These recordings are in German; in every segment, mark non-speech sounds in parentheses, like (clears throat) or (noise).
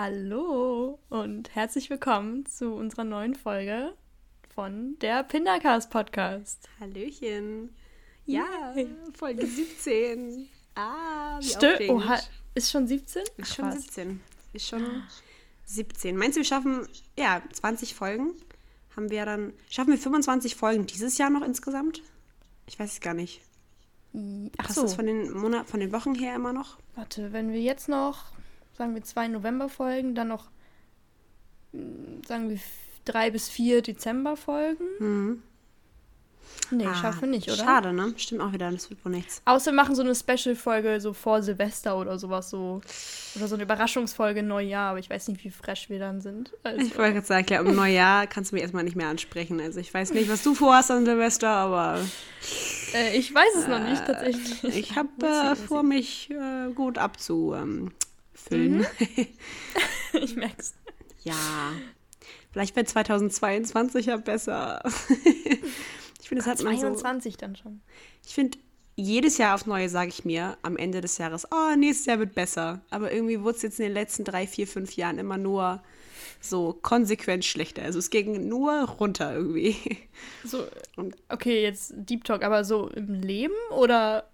Hallo und herzlich willkommen zu unserer neuen Folge von der Pindercast Podcast. Hallöchen. Ja, Folge 17. Ah, wie Stimmt. Oha, ist schon 17? Ist schon 17. Ist schon 17. Meinst du, wir schaffen, ja, 20 Folgen? Haben wir dann, schaffen wir 25 Folgen dieses Jahr noch insgesamt? Ich weiß es gar nicht. Ach so. das von den, Monat, von den Wochen her immer noch? Warte, wenn wir jetzt noch, sagen wir zwei November-Folgen, dann noch, mm, sagen wir drei bis vier Dezember-Folgen? Mhm. Nee, Ah, schaffen wir nicht, oder? Schade, ne? Stimmt auch wieder, das wird wohl nichts. Außer wir machen so eine Special-Folge so vor Silvester oder sowas so. Oder so eine Überraschungsfolge Neujahr, aber ich weiß nicht, wie fresh wir dann sind. Also, Ich wollte gerade sagen, klar, um Neujahr (laughs) kannst du mich erstmal nicht mehr ansprechen. Also ich weiß nicht, was du vorhast an Silvester, aber äh, ich weiß es noch nicht tatsächlich. ich (laughs) habe äh, vor, mich äh, gut abzufüllen. Mhm. (laughs) Ich merk's. Ja, vielleicht wird 2022 ja besser. (laughs) ich finde, es hat man so. 22 dann schon. Ich finde, jedes Jahr aufs Neue sage ich mir am Ende des Jahres, oh, nächstes Jahr wird besser. Aber irgendwie wurde es jetzt in den letzten drei, vier, fünf Jahren immer nur so konsequent schlechter. Also es ging nur runter irgendwie. So, okay, jetzt Deep Talk, aber so im Leben oder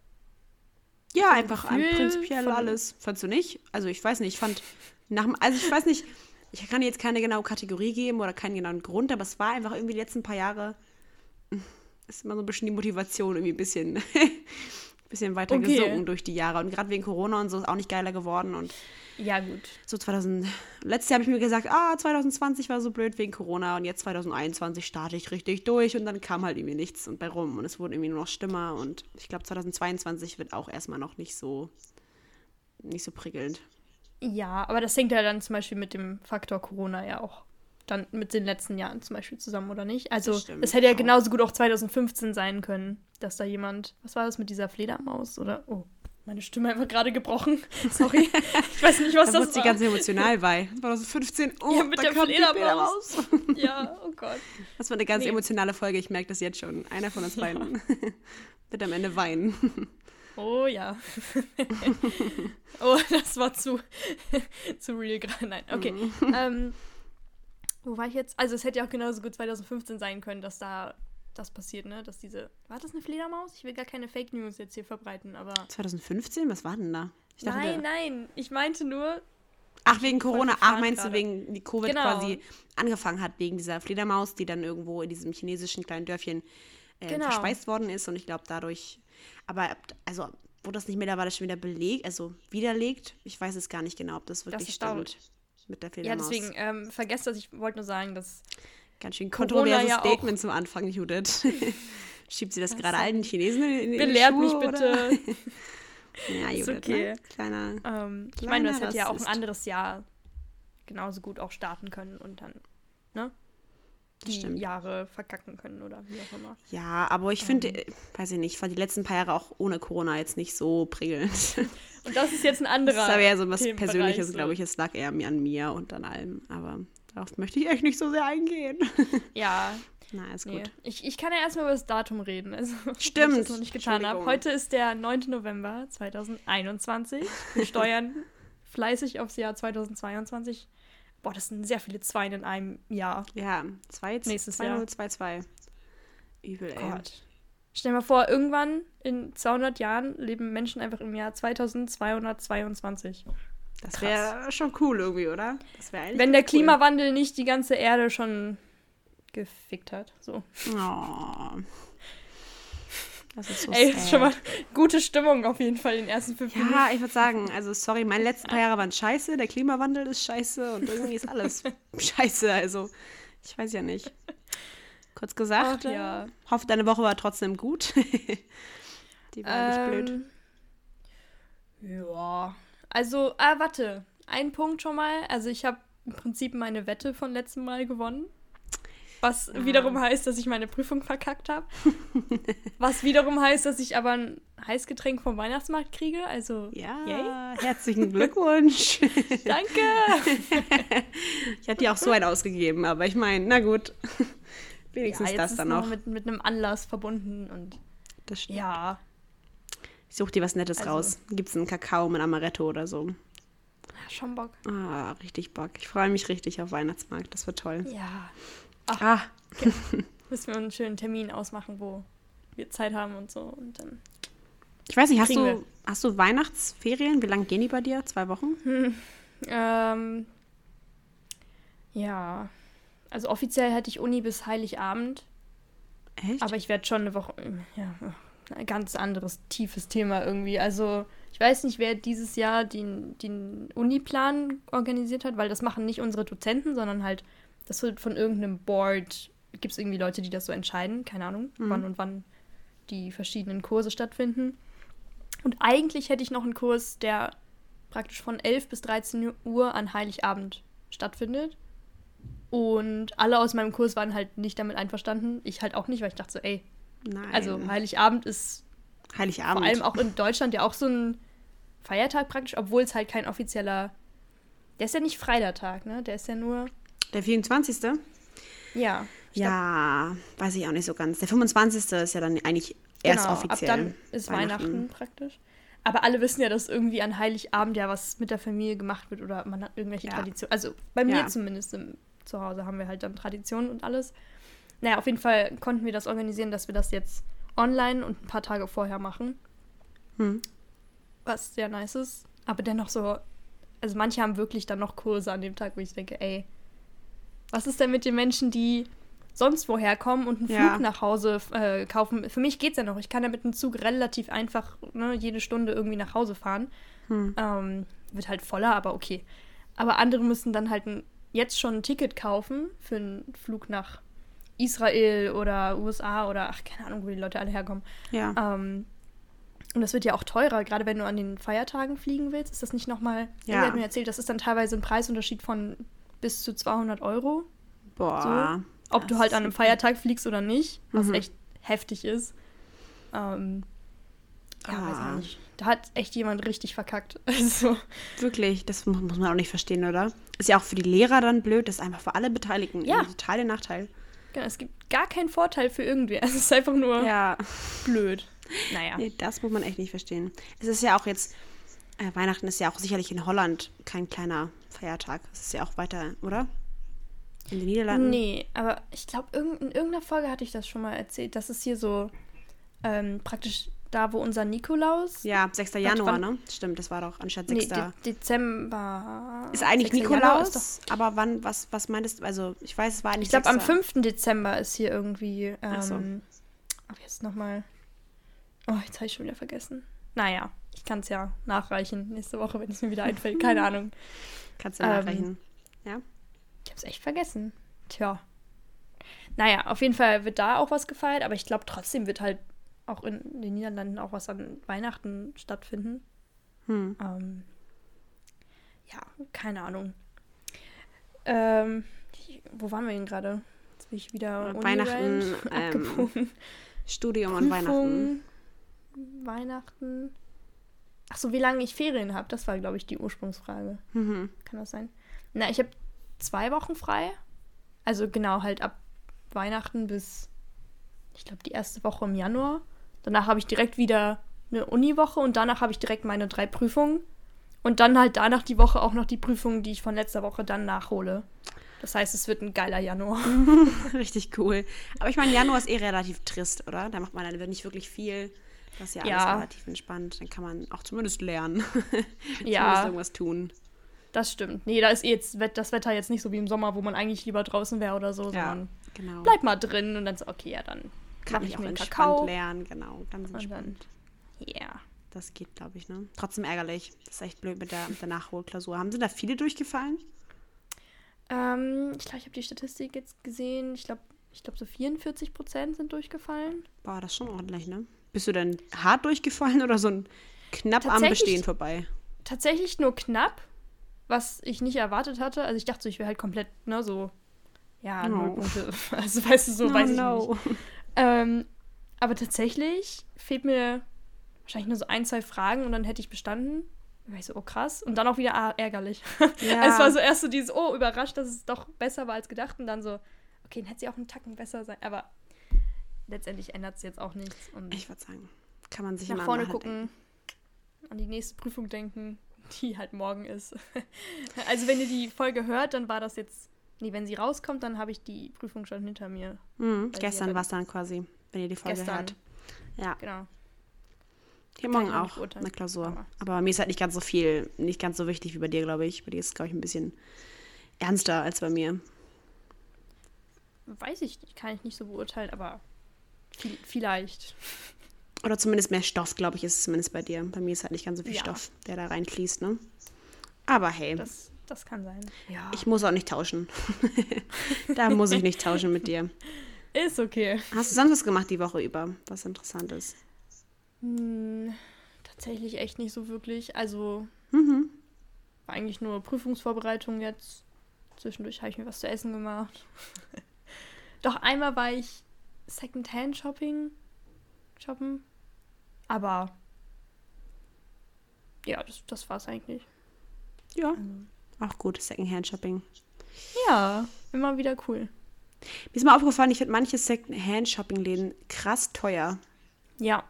Ja, einfach an prinzipiell alles. Fandst du nicht? Also ich weiß nicht, ich fand nach dem, also ich weiß nicht, ich kann jetzt keine genaue Kategorie geben oder keinen genauen Grund, aber es war einfach irgendwie die letzten paar Jahre ist immer so ein bisschen die Motivation irgendwie ein bisschen, (laughs) bisschen weiter Okay. gesunken durch die Jahre. Und gerade wegen Corona und so ist auch nicht geiler geworden. Und ja gut. so 2000, letztes Jahr habe ich mir gesagt, ah, 2020 war so blöd wegen Corona und jetzt 2021 starte ich richtig durch und dann kam halt irgendwie nichts und bei rum und es wurde irgendwie nur noch schlimmer und ich glaube 2022 wird auch erstmal noch nicht so nicht so prickelnd. Ja, aber das hängt ja dann zum Beispiel mit dem Faktor Corona ja auch dann mit den letzten Jahren zum Beispiel zusammen, oder nicht? Also es hätte ja genauso gut auch 2015 sein können, dass da jemand, was war das mit dieser Fledermaus oder oh, meine Stimme einfach gerade gebrochen. (laughs) Sorry. ich weiß nicht, was Da das war. ganz emotional bei. 2015, oh, Ja, mit da der die. Fledermaus. (laughs) ja, oh Gott. Das war eine ganz Nee. emotionale Folge, ich merke das jetzt schon. Einer von uns beiden (laughs) wird am Ende weinen. Oh ja. oh, das war zu, zu real gerade. Nein, okay. Mhm. ähm, wo war ich jetzt? Also es hätte ja auch genauso gut 2015 sein können, dass da das passiert, ne? Dass diese. War das eine Fledermaus? Ich will gar keine Fake News jetzt hier verbreiten, aber. 2015, was war denn da? Dachte, nein, nein. Ich meinte nur. Ach, wegen Corona. Ach, meinst gerade. du, wegen wie Covid Genau. quasi angefangen hat, wegen dieser Fledermaus, die dann irgendwo in diesem chinesischen kleinen Dörfchen äh, Genau. verspeist worden ist und ich glaube dadurch, aber also, wo das nicht mittlerweile schon wieder belegt, also widerlegt, ich weiß es gar nicht genau, ob das wirklich ist stimmt. Mit der Ja, Fledermaus. deswegen, ähm, vergesst das. Ich wollte nur sagen, dass. Ganz schön kontroverses ja Statement zum Anfang, Judith. (laughs) Schiebt sie das gerade allen Chinesen in, die Belehrt mich bitte. (laughs) Ja, Ist Judith, okay. ne? Kleiner. Ähm, ich meine, das Kleiner hätte ja auch ein anderes Jahr genauso gut auch starten können und dann, ne? Das Die stimmt. Jahre verkacken können oder wie auch immer. Ja, aber ich finde, äh, weiß ich nicht, ich fand die letzten paar Jahre auch ohne Corona jetzt nicht so prickelnd. (laughs) Und das ist jetzt ein Das anderer. ist aber eher so was Persönliches, so. glaube ich. Es lag eher an mir und an allem. Aber darauf möchte ich echt nicht so sehr eingehen. (laughs) Ja, Na, ist nee. gut. Ich, ich kann ja erstmal über das Datum reden. Also, (laughs) Stimmt. Wenn ich das noch nicht getan habe. Heute ist der 9. November 2021. Wir steuern fleißig aufs Jahr 2022. Boah, das sind sehr viele Zweien in einem Jahr. Ja, 2 Nächstes 2 Jahr. 0 2 2 Übel, ey. Gott. Stell dir mal vor, irgendwann in 200 Jahren leben Menschen einfach im Jahr 2222. Das wäre schon cool irgendwie, oder? Das wäre eigentlich Wenn der cool. Klimawandel nicht die ganze Erde schon gefickt hat. So. Oh. Das ist so Ey, sad. ist schon mal gute Stimmung auf jeden Fall in den ersten fünf Minuten. Ja, ich würde sagen, also sorry, meine letzten paar Jahre waren scheiße, der Klimawandel ist scheiße und irgendwie ist alles (laughs) scheiße. Also, ich weiß ja nicht. Kurz gesagt, Ach, ja. hoffe, deine Woche war trotzdem gut. (laughs) Die war nicht blöd. Ähm, Ja. Also, ah, warte. Ein Punkt schon mal. Also, ich habe im Prinzip meine Wette von letztem Mal gewonnen. Was Ah. wiederum heißt, dass ich meine Prüfung verkackt habe. (laughs) Was wiederum heißt, dass ich aber ein Heißgetränk vom Weihnachtsmarkt kriege. Also, Ja, yay. herzlichen Glückwunsch. (laughs) danke. (laughs) ich hatte dir auch so einen ausgegeben, aber ich meine, na gut. Wenigstens ja, das ist dann noch noch. mit, mit einem Anlass verbunden und Das stimmt. ja. Ich such dir was Nettes Also- raus. Gibt's einen Kakao mit Amaretto oder so? Ja, schon Bock. Ah, richtig Bock. Ich freue mich richtig auf Weihnachtsmarkt. Das wird toll. Ja. Ah, (laughs) Müssen wir einen schönen Termin ausmachen, wo wir Zeit haben und so. Und dann. ich weiß nicht, hast du, wir. hast du Weihnachtsferien? Wie lange gehen die bei dir? Zwei Wochen? Ähm, ja. Also offiziell hätte ich Uni bis Heiligabend, Echt? aber ich werde schon eine Woche. Ja, ein ganz anderes, tiefes Thema irgendwie. Also, ich weiß nicht, wer dieses Jahr den, den Uniplan organisiert hat, weil das machen nicht unsere Dozenten, sondern halt, das wird von irgendeinem Board, gibt es irgendwie Leute, die das so entscheiden, keine Ahnung, Mhm. wann und wann die verschiedenen Kurse stattfinden. Und eigentlich hätte ich noch einen Kurs, der praktisch von 11 bis 13 Uhr an Heiligabend stattfindet. Und alle aus meinem Kurs waren halt nicht damit einverstanden. Ich halt auch nicht, weil ich dachte so, ey, Nein. also Heiligabend ist Heiligabend. vor allem auch in Deutschland ja auch so ein Feiertag praktisch, obwohl es halt kein offizieller. Der ist ja nicht frei, der Tag, ne? Der ist ja nur. Der 24. Ja. Ja, weiß ich auch nicht so ganz. Der 25. ist ja dann eigentlich erst genau, offiziell. Ab dann ist Weihnachten. praktisch. Aber alle wissen ja, dass irgendwie an Heiligabend ja was mit der Familie gemacht wird oder man hat irgendwelche Ja. Traditionen. Also bei mir Ja. zumindest im, zu Hause haben wir halt dann Traditionen und alles. Naja, auf jeden Fall konnten wir das organisieren, dass wir das jetzt online und ein paar Tage vorher machen. Hm. was sehr nice ist. Aber dennoch so, also manche haben wirklich dann noch Kurse an dem Tag, wo ich denke, ey, was ist denn mit den Menschen, die sonst woher kommen und einen Ja. Flug nach Hause äh, kaufen? Für mich geht's ja noch. Ich kann ja mit dem Zug relativ einfach ne, jede Stunde irgendwie nach Hause fahren. Hm. Ähm, wird halt voller, aber okay. Aber andere müssen dann halt ein, jetzt schon ein Ticket kaufen für einen Flug nach Israel oder USA oder ach, keine Ahnung, wo die Leute alle herkommen. Ja. Ähm, und das wird ja auch teurer, gerade wenn du an den Feiertagen fliegen willst. Ist das nicht nochmal. Ja. Ja. hat mir erzählt, das ist dann teilweise ein Preisunterschied von bis zu 200 Euro. Boah. Ob Das du halt an einem. Feiertag fliegst oder nicht, was Mhm. echt heftig ist. Ähm, ja, weiß Ah. ich nicht. Da hat echt jemand richtig verkackt. (laughs) Also, Wirklich, das mu- muss man auch nicht verstehen, oder? Ist ja auch für die Lehrer dann blöd, das ist einfach für alle Beteiligten Ja. ein totaler Nachteil. genau, es gibt gar keinen Vorteil für irgendwer. (laughs) Es ist einfach nur Ja, blöd. Naja. nee, das muss man echt nicht verstehen. Es ist ja auch jetzt, äh, Weihnachten ist ja auch sicherlich in Holland kein kleiner Feiertag. Es ist ja auch weiter, oder? In den Niederlanden? Nee, aber ich glaube, in irgendeiner Folge hatte ich das schon mal erzählt. Das ist hier so ähm, praktisch da, wo unser Nikolaus. Ja, 6. Januar, wann- ne? Stimmt, das war doch anstatt Nee, 6. De Dezember. ist eigentlich 6. Januar Nikolaus, ist aber wann, was, was meintest du? Also, ich weiß, es war eigentlich Ich glaube, am 6.. 5. Dezember ist hier irgendwie. Ähm, so. Ach, jetzt nochmal. Oh, jetzt habe ich schon wieder vergessen. Naja, ich kann es ja nachreichen nächste Woche, wenn es mir wieder einfällt. Keine (laughs) Ahnung. Kannst du ähm, nachrechnen. Ich habe es echt vergessen. Tja. Naja, auf jeden Fall wird da auch was gefeiert, aber ich glaube, trotzdem wird halt auch in den Niederlanden auch was an Weihnachten stattfinden. Hm. Ähm, ja, keine Ahnung. Ähm, wo waren wir denn gerade? Jetzt bin ich wieder Äh, Weihnachten, ähm, abgebogen. Studium und Weihnachten. Prüfung, Weihnachten. Ach so, wie lange ich Ferien habe, das war, glaube ich, die Ursprungsfrage. Mhm. Kann das sein? Na, ich habe zwei Wochen frei. Also genau, halt ab Weihnachten bis, ich glaube, die erste Woche im Januar. Danach habe ich direkt wieder eine Uniwoche und danach habe ich direkt meine drei Prüfungen. Und dann halt danach die Woche auch noch die Prüfungen, die ich von letzter Woche dann nachhole. Das heißt, es wird ein geiler Januar. (laughs) Richtig cool. Aber ich meine, Januar ist eh relativ trist, oder? Da macht man dann nicht wirklich viel. Das ist ja alles Ja. relativ entspannt. Dann kann man auch zumindest lernen. (laughs) zumindest Ja, irgendwas tun. das stimmt. Nee, da ist jetzt das Wetter jetzt nicht so wie im Sommer, wo man eigentlich lieber draußen wäre oder so, Ja, sondern genau. bleib mal drin und dann so, okay, ja, dann kann mach ich auch mir entspannt Kakao. lernen. Genau, ganz Und entspannt. ja. Das geht, glaube ich, ne? Trotzdem ärgerlich. Das ist echt blöd mit der, mit der Nachholklausur. Haben sie da viele durchgefallen? Ähm, ich glaube, ich habe die Statistik jetzt gesehen. Ich glaube, ich glaube, so 44 Prozent sind durchgefallen. Boah, das ist schon ordentlich, ne? Bist du denn hart durchgefallen oder so ein knapp am Bestehen vorbei? Tatsächlich nur knapp, was ich nicht erwartet hatte. Also ich dachte so, ich wäre halt komplett, ne, so, ja, No. null Punkte. (laughs) Also weißt du, so weiß ich nicht. Ähm, aber tatsächlich fehlt mir wahrscheinlich nur so ein, zwei Fragen und dann hätte ich bestanden. Da war ich so, oh krass. Und dann auch wieder ah, ärgerlich. (laughs) Ja. Es war so erst so dieses, oh, überrascht, dass es doch besser war als gedacht. Und dann so, okay, dann hätte sie auch einen Tacken besser sein. Aber letztendlich ändert es jetzt auch nichts. Und Ich würde sagen, kann man sich nach vorne mal gucken, an die nächste Prüfung denken. die halt morgen ist. (laughs) also wenn ihr die Folge hört, dann war das jetzt, nee, wenn sie rauskommt, dann habe ich die Prüfung schon hinter mir. Mhm, gestern war es dann quasi, wenn ihr die Folge gestern. hört. Ja. Genau. Hier morgen auch eine Klausur. Aber. aber bei mir ist halt nicht ganz so viel, nicht ganz so wichtig wie bei dir, glaube ich. Bei dir ist es, glaube ich, ein bisschen ernster als bei mir. Weiß ich nicht, kann ich nicht so beurteilen, aber vielleicht. Oder zumindest mehr Stoff, glaube ich, ist es zumindest bei dir. Bei mir ist halt nicht ganz so viel ja. Stoff, der da reinfließt, ne? Aber hey. Das, das kann sein. Ja. Ich muss auch nicht tauschen. (laughs) da muss ich nicht tauschen mit dir. Ist okay. Hast du sonst was gemacht die Woche über, was interessant ist? Hm, tatsächlich echt nicht so wirklich. Also mhm. war eigentlich nur Prüfungsvorbereitung jetzt. Zwischendurch habe ich mir was zu essen gemacht. (laughs) Doch einmal war ich Secondhand-Shopping shoppen. Aber ja, das, das es eigentlich. Ja. Also. Auch gut, Secondhand-Shopping. Ja, immer wieder cool. Mir ist mal aufgefallen, ich finde manche Secondhand-Shopping-Läden krass teuer. Ja.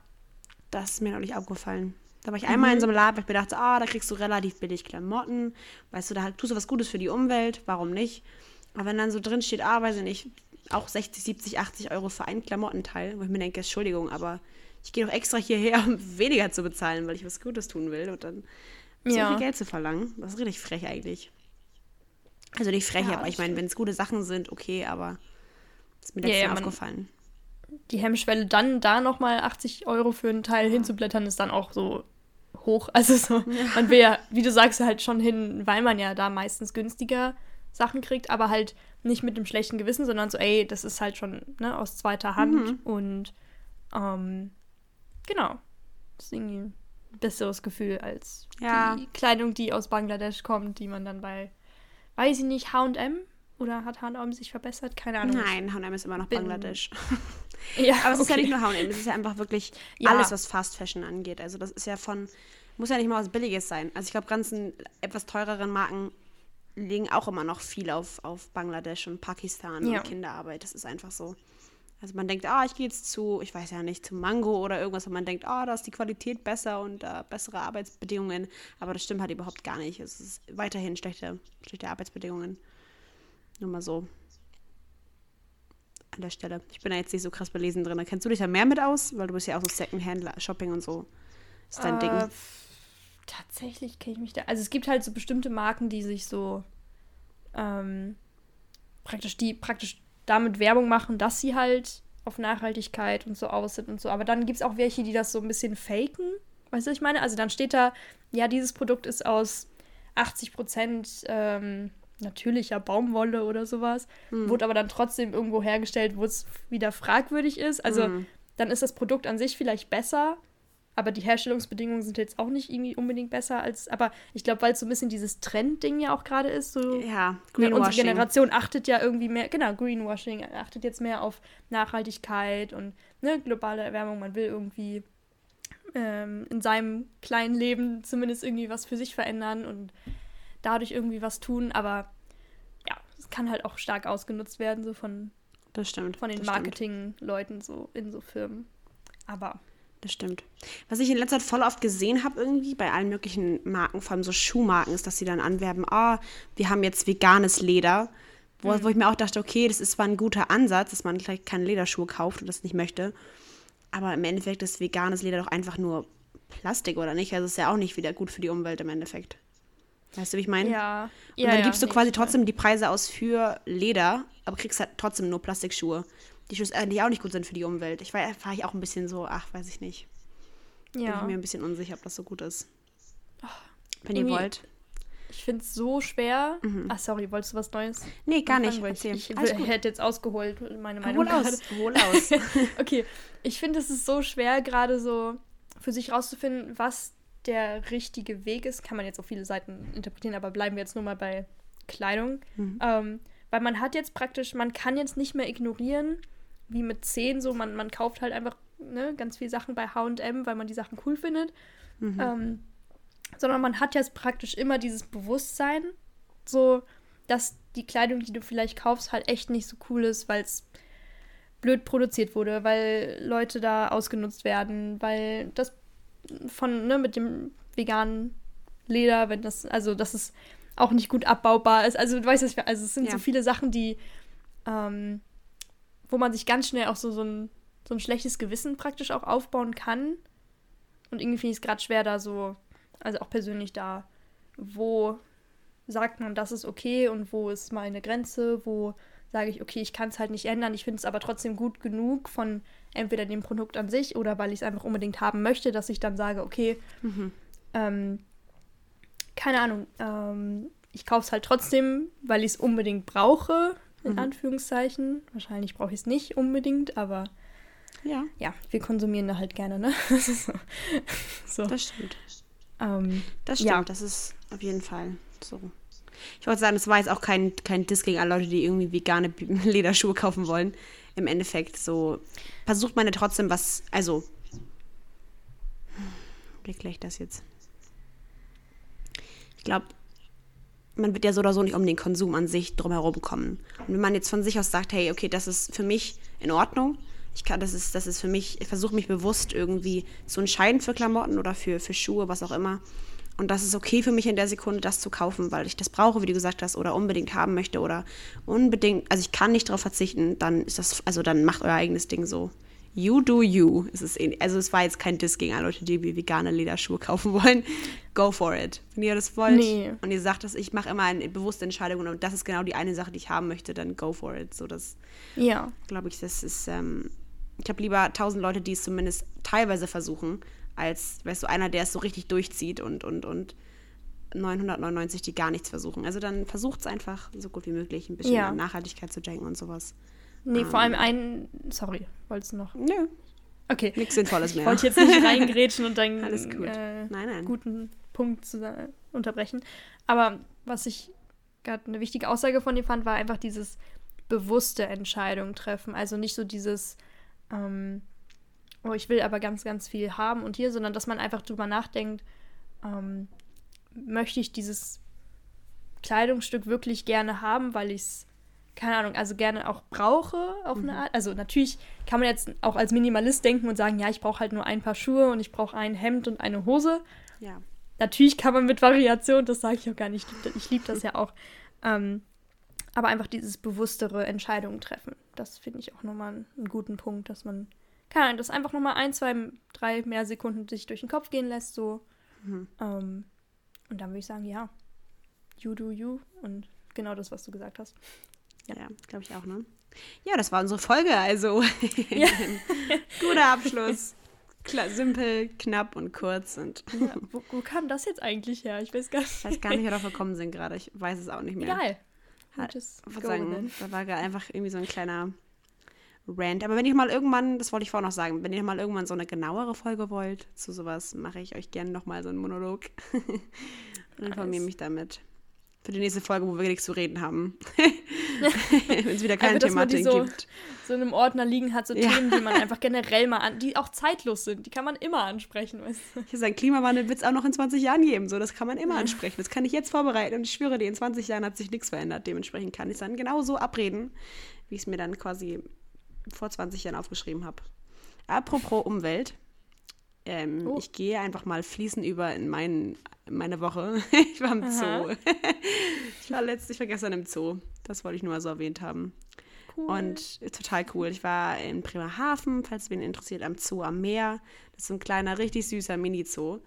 Das ist mir noch nicht aufgefallen. Da war ich einmal mhm. in so einem Laden, weil ich mir dachte, ah, da kriegst du relativ billig Klamotten. Weißt du, da tust du was Gutes für die Umwelt, warum nicht? Aber wenn dann so drin steht, ah, weiß ich nicht, auch 60, 70, 80 Euro für ein Klamottenteil, wo ich mir denke, Entschuldigung, aber ich gehe doch extra hierher, (laughs) um weniger zu bezahlen, weil ich was Gutes tun will und dann so ja. viel Geld zu verlangen. Das ist richtig frech eigentlich. Also nicht frech, ja, aber ich meine, wenn es gute Sachen sind, okay, aber das ist mir letztes ja, Jahr aufgefallen. Die Hemmschwelle dann da nochmal 80 Euro für einen Teil hinzublättern, ist dann auch so hoch. (laughs) Also so, man will ja, wie du sagst, halt schon hin, weil man ja da meistens günstiger Sachen kriegt, aber halt nicht mit dem schlechten Gewissen, sondern so, ey, das ist halt schon ne, aus zweiter Hand mhm. und ähm, genau. Das ist irgendwie ein besseres Gefühl als ja. die Kleidung, die aus Bangladesch kommt, die man dann bei, weiß ich nicht, HM oder hat HM sich verbessert? Keine Ahnung. Nein, HM ist immer noch Bangladesch. (laughs) ja, aber es okay. ist ja nicht nur HM, es ist ja einfach wirklich ja. alles, was Fast Fashion angeht. Also das ist ja von, muss ja nicht mal was Billiges sein. Also ich glaube, ganzen etwas teureren Marken legen auch immer noch viel auf, auf Bangladesch und Pakistan ja. und Kinderarbeit. Das ist einfach so. Also man denkt, ah, ich gehe jetzt zu, ich weiß ja nicht, zu Mango oder irgendwas, und man denkt, ah, da ist die Qualität besser und äh, bessere Arbeitsbedingungen. Aber das stimmt halt überhaupt gar nicht. Es ist weiterhin schlechte, schlechte Arbeitsbedingungen. Nur mal so. An der Stelle. Ich bin da jetzt nicht so krass belesen drin. Kennst du dich da mehr mit aus? Weil du bist ja auch so Secondhand-Shopping und so. Ist dein äh, Ding tatsächlich kenne ich mich da. Also es gibt halt so bestimmte Marken, die sich so ähm, praktisch, die praktisch damit Werbung machen, dass sie halt auf Nachhaltigkeit und so aus sind und so. Aber dann gibt es auch welche, die das so ein bisschen faken. Weißt du, was ich meine? Also dann steht da, ja, dieses Produkt ist aus 80 Prozent ähm, natürlicher Baumwolle oder sowas. Hm. Wurde aber dann trotzdem irgendwo hergestellt, wo es wieder fragwürdig ist. Also hm. dann ist das Produkt an sich vielleicht besser, aber die Herstellungsbedingungen sind jetzt auch nicht irgendwie unbedingt besser als. Aber ich glaube, weil es so ein bisschen dieses Trendding ja auch gerade ist, so. Ja, Greenwashing. Unsere Generation achtet ja irgendwie mehr, genau, Greenwashing, achtet jetzt mehr auf Nachhaltigkeit und ne, globale Erwärmung. Man will irgendwie ähm, in seinem kleinen Leben zumindest irgendwie was für sich verändern und dadurch irgendwie was tun. Aber ja, es kann halt auch stark ausgenutzt werden, so von. Das stimmt. Von den Marketingleuten so in so Firmen. Aber das stimmt. Was ich in letzter Zeit voll oft gesehen habe, irgendwie bei allen möglichen Marken, vor allem so Schuhmarken, ist, dass sie dann anwerben, ah, oh, wir haben jetzt veganes Leder. Wo, mhm. wo ich mir auch dachte, okay, das ist zwar ein guter Ansatz, dass man vielleicht keine Lederschuhe kauft und das nicht möchte. Aber im Endeffekt ist veganes Leder doch einfach nur Plastik, oder nicht? Also ist ja auch nicht wieder gut für die Umwelt im Endeffekt. Weißt du, wie ich meine? Ja. Und ja, dann gibst du quasi trotzdem die Preise aus für Leder, aber kriegst halt trotzdem nur Plastikschuhe die schlussendlich auch nicht gut sind für die Umwelt. Ich war, war ich auch ein bisschen so, ach, weiß ich nicht. Ja. Bin ich mir ein bisschen unsicher, ob das so gut ist. Oh, Wenn ihr wollt. Ich finde es so schwer. Mhm. Ach, sorry, wolltest du was Neues? Nee, gar nicht. Ich, ich hätte jetzt ausgeholt, meine Meinung. Hol aus. Hol aus. (laughs) okay, ich finde, es ist so schwer, gerade so für sich rauszufinden, was der richtige Weg ist. Kann man jetzt auf viele Seiten interpretieren, aber bleiben wir jetzt nur mal bei Kleidung. Mhm. Ähm, weil man hat jetzt praktisch, man kann jetzt nicht mehr ignorieren, wie mit 10 so, man, man kauft halt einfach ne, ganz viele Sachen bei HM, weil man die Sachen cool findet. Mhm. Ähm, sondern man hat jetzt praktisch immer dieses Bewusstsein, so, dass die Kleidung, die du vielleicht kaufst, halt echt nicht so cool ist, weil es blöd produziert wurde, weil Leute da ausgenutzt werden, weil das von, ne, mit dem veganen Leder, wenn das, also dass es auch nicht gut abbaubar ist. Also du weißt, was also es sind Ja. so viele Sachen, die, ähm, wo man sich ganz schnell auch so, so, ein, so ein schlechtes Gewissen praktisch auch aufbauen kann. Und irgendwie finde ich es gerade schwer, da so, also auch persönlich da, wo sagt man, das ist okay und wo ist meine Grenze, wo sage ich, okay, ich kann es halt nicht ändern, ich finde es aber trotzdem gut genug von entweder dem Produkt an sich oder weil ich es einfach unbedingt haben möchte, dass ich dann sage, okay, ähm, keine Ahnung, ähm, ich kaufe es halt trotzdem, weil ich es unbedingt brauche, in Anführungszeichen. Wahrscheinlich brauche ich es nicht unbedingt, aber Ja, ja, wir konsumieren da halt gerne, ne? (laughs) Das ist so. so. das stimmt. Ähm, Das stimmt, Ja. das ist auf jeden Fall so. Ich wollte sagen, das war jetzt auch kein, kein Diss gegen alle Leute, die irgendwie vegane (laughs) Lederschuhe kaufen wollen. Im Endeffekt so versucht man ja trotzdem was, also wie erkläre ich das jetzt? Ich glaube, man wird ja so oder so nicht um den Konsum an sich drumherum kommen. Und wenn man jetzt von sich aus sagt, hey, okay, das ist für mich in Ordnung, ich kann, das ist, das ist für mich, ich versuche mich bewusst irgendwie zu entscheiden für Klamotten oder für, für Schuhe, was auch immer. Und das ist okay für mich in der Sekunde, das zu kaufen, weil ich das brauche, wie du gesagt hast, oder unbedingt haben möchte oder unbedingt, also ich kann nicht darauf verzichten, dann ist das, also dann macht euer eigenes Ding so. You do you. Es ist ähnlich. Also es war jetzt kein Diss gegen alle Leute, die vegane Lederschuhe kaufen wollen. (laughs) Go for it. Wenn ihr das wollt Nee. und ihr sagt, dass ich mache immer eine bewusste Entscheidung und das ist genau die eine Sache, die ich haben möchte, dann go for it. So das ja, glaube ich, das ist, ähm, ich habe lieber tausend Leute, die es zumindest teilweise versuchen, als, weißt du, einer, der es so richtig durchzieht und, und, und 999, die gar nichts versuchen. Also dann versucht es einfach so gut wie möglich, ein bisschen Ja. an Nachhaltigkeit zu denken und sowas. Nee, vor allem ein, sorry, wolltest du noch? Nö, Okay. nichts Sinnvolles Ich (laughs) mehr. wollte jetzt nicht (laughs) reingrätschen und deinen Alles gut. Äh, Nein, nein. guten Punkt zu, unterbrechen. Aber was ich gerade eine wichtige Aussage von dir fand, war einfach dieses bewusste Entscheidung treffen. Also nicht so dieses, ähm, oh, ich will aber ganz, ganz viel haben und hier, sondern dass man einfach drüber nachdenkt, ähm, möchte ich dieses Kleidungsstück wirklich gerne haben, weil ich es, keine Ahnung, also gerne auch brauche auf Mhm. eine Art. Also natürlich kann man jetzt auch als Minimalist denken und sagen, ja, ich brauche halt nur ein paar Schuhe und ich brauche ein Hemd und eine Hose. Ja. Natürlich kann man mit Variation, das sage ich auch gar nicht, ich liebe lieb das ja auch. Ähm, aber einfach dieses bewusstere Entscheidungen treffen. Das finde ich auch nochmal einen, einen guten Punkt, dass man, keine Ahnung, das einfach nochmal ein, zwei, drei mehr Sekunden sich durch den Kopf gehen lässt, so. Mhm. Ähm, und dann würde ich sagen, ja, you do you und genau das, was du gesagt hast. Ja, glaube ich auch, ne? Ja, das war unsere Folge, also (laughs) Ja. guter Abschluss. Klar, simpel, knapp und kurz und Ja, wo, wo kam das jetzt eigentlich her? Ich weiß gar nicht. ich weiß gar nicht, wer darauf gekommen sind gerade. Ich weiß es auch nicht mehr. Egal. Hat- sagen, da war einfach irgendwie so ein kleiner Rant. Aber wenn ihr mal irgendwann, das wollte ich vorhin noch sagen, wenn ihr mal irgendwann so eine genauere Folge wollt zu sowas, mache ich euch gerne nochmal so einen Monolog (laughs) und informiere mich damit. Für die nächste Folge, wo wir nichts zu reden haben. (laughs) wenn es wieder keine die Thematik so- gibt. So in einem Ordner liegen hat, so Ja. Themen, die man einfach generell mal an, die auch zeitlos sind, die kann man immer ansprechen, weißt du? Ich sagen, Klimawandel wird es auch noch in 20 Jahren geben. So, das kann man immer ansprechen. Das kann ich jetzt vorbereiten. Und ich schwöre dir, in 20 Jahren hat sich nichts verändert. Dementsprechend kann ich es dann genauso abreden, wie ich es mir dann quasi vor 20 Jahren aufgeschrieben habe. Apropos Umwelt. Ähm, Oh. Ich gehe einfach mal fließend über in, mein, in meine Woche. (laughs) Ich war im Aha. Zoo. (laughs) Ich war letztens, ich war gestern im Zoo. Das wollte ich nur mal so erwähnt haben. Cool. Und total cool. Ich war in Bremerhaven, falls wen interessiert, am Zoo am Meer. Das ist so ein kleiner, richtig süßer Mini-Zoo,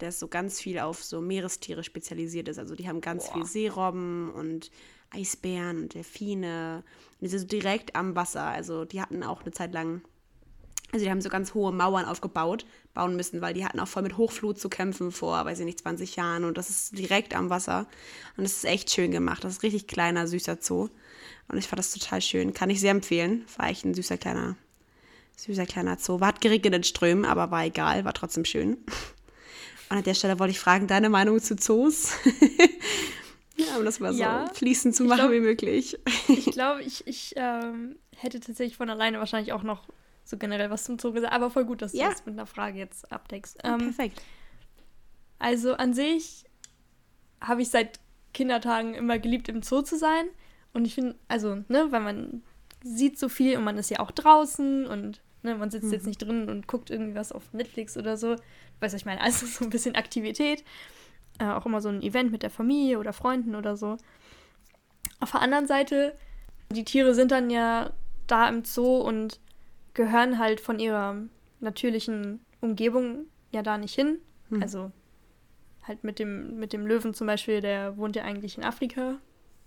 der so ganz viel auf so Meerestiere spezialisiert ist. Also die haben ganz Boah. viel Seerobben und Eisbären und Delfine. Und die sind so direkt am Wasser. Also die hatten auch eine Zeit lang, also die haben so ganz hohe Mauern aufgebaut, bauen müssen, weil die hatten auch voll mit Hochflut zu kämpfen vor, weiß ich nicht, 20 Jahren. Und das ist direkt am Wasser. Und das ist echt schön gemacht. Das ist ein richtig kleiner, süßer Zoo. Und ich fand das total schön. Kann ich sehr empfehlen. War echt ein süßer kleiner, süßer kleiner Zoo. War hat geregnet in Strömen, aber war egal, war trotzdem schön. Und an der Stelle wollte ich fragen, deine Meinung zu Zoos? (laughs) ja, um das mal so Ja, fließend zu machen glaub- wie möglich. Ich glaube, ich, ich ähm, hätte tatsächlich von alleine wahrscheinlich auch noch so generell was zum Zoo gesagt, aber voll gut, dass du Ja. das mit einer Frage jetzt abdeckst. Ähm, Perfekt. Also an sich habe ich seit Kindertagen immer geliebt, im Zoo zu sein. Und ich finde, also, ne, weil man sieht so viel und man ist ja auch draußen und ne, man sitzt jetzt nicht drin und guckt irgendwie was auf Netflix oder so. Weißt du, ich meine, (laughs) also so ein bisschen Aktivität. äh, auch immer so ein Event mit der Familie oder Freunden oder so. Auf der anderen Seite, die Tiere sind dann ja da im Zoo und gehören halt von ihrer natürlichen Umgebung ja da nicht hin. Hm. Also halt mit dem, mit dem Löwen zum Beispiel, der wohnt ja eigentlich in Afrika.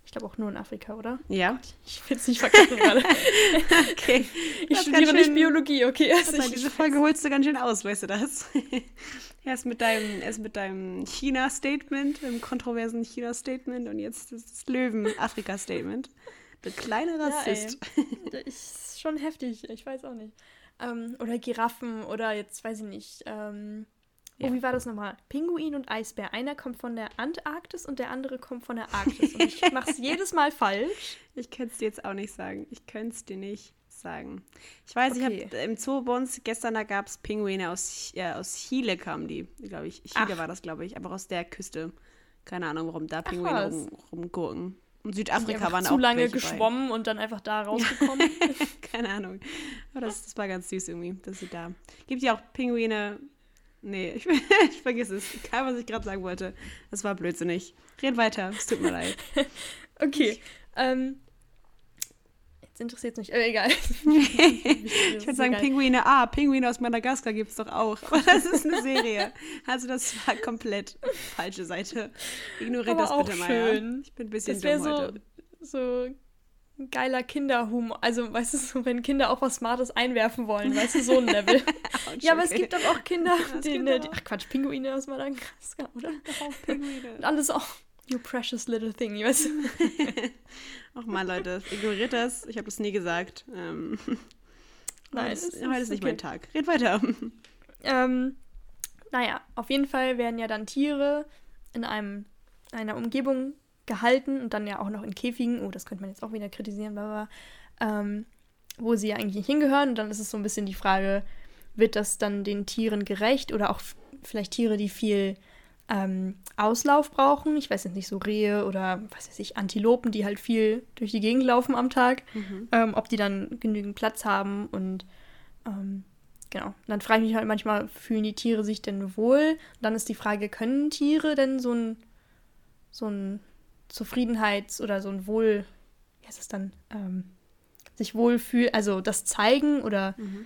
Ich glaube auch nur in Afrika, oder? Ja. Ich will es nicht verkacken gerade. (laughs) okay. (laughs) Ich studiere schön, nicht Biologie, okay. Also ich, diese Folge holst du ganz schön aus, weißt du das? (laughs) erst mit deinem, erst mit deinem China-Statement, dem kontroversen China-Statement und jetzt das Löwen-Afrika-Statement. Der kleine Rassist. Ja, ist schon heftig, ich weiß auch nicht. Ähm, oder Giraffen oder jetzt weiß ich nicht. Ähm, Oh, wie war das nochmal? Pinguin und Eisbär. Einer kommt von der Antarktis und der andere kommt von der Arktis. Und ich (laughs) mache es jedes Mal falsch. Ich könnte es dir jetzt auch nicht sagen. Ich könnte es dir nicht sagen. Ich weiß, okay. ich habe im Zoo bei uns gestern, da gab es Pinguine aus, ja, aus Chile kamen die, glaube ich. Chile Ach. war das, glaube ich, aber aus der Küste. Keine Ahnung, warum da Pinguine rum, rumgurken. Und Südafrika waren zu auch lange geschwommen bei. und dann einfach da (laughs) rausgekommen. (laughs) Keine Ahnung. Aber das, das war ganz süß irgendwie, dass sie da. Gibt ja auch Pinguine Nee, ich, (laughs) ich vergiss es. Egal, was ich gerade sagen wollte. Das war blödsinnig. Red weiter, es tut mir leid. okay. Ähm, jetzt interessiert es mich. Äh, egal. (laughs) (laughs) ich würde sagen, Pinguine. Ah, Pinguine aus Madagaskar gibt es doch auch. Aber (laughs) das ist eine Serie. Also, das war komplett falsche Seite. Ignoriert das bitte mal. Ja. Ich bin ein bisschen das dumm so, heute. So geiler Kinderhumor. Also, weißt du, so, wenn Kinder auch was Smartes einwerfen wollen, weißt du, so ein Level. ja, aber es gibt doch auch Kinder, ja, die, ne, die, ach Quatsch, Pinguine aus Madagaskar, oder? Auch Pinguine. Und alles auch, you precious little thing, weißt du. Ach mal, Leute, ignoriert das. Ich habe das nie gesagt. Ähm, Nein, (laughs) heute ist, heute ist nicht okay. mein Tag. Red weiter. (laughs) Ähm, naja, auf jeden Fall werden ja dann Tiere in einem, einer Umgebung gehalten und dann ja auch noch in Käfigen. Oh, das könnte man jetzt auch wieder kritisieren, aber ähm, wo sie ja eigentlich nicht hingehören. Und dann ist es so ein bisschen die Frage, wird das dann den Tieren gerecht oder auch vielleicht Tiere, die viel ähm, Auslauf brauchen? Ich weiß jetzt nicht, so Rehe oder was weiß ich, Antilopen, die halt viel durch die Gegend laufen am Tag, mhm. ähm, ob die dann genügend Platz haben und ähm, genau. Dann frage ich mich halt manchmal, fühlen die Tiere sich denn wohl? Und dann ist die Frage, können Tiere denn so ein so ein Zufriedenheits- oder so ein Wohl, wie heißt es dann, ähm, sich wohlfühlen, also das zeigen oder, mhm.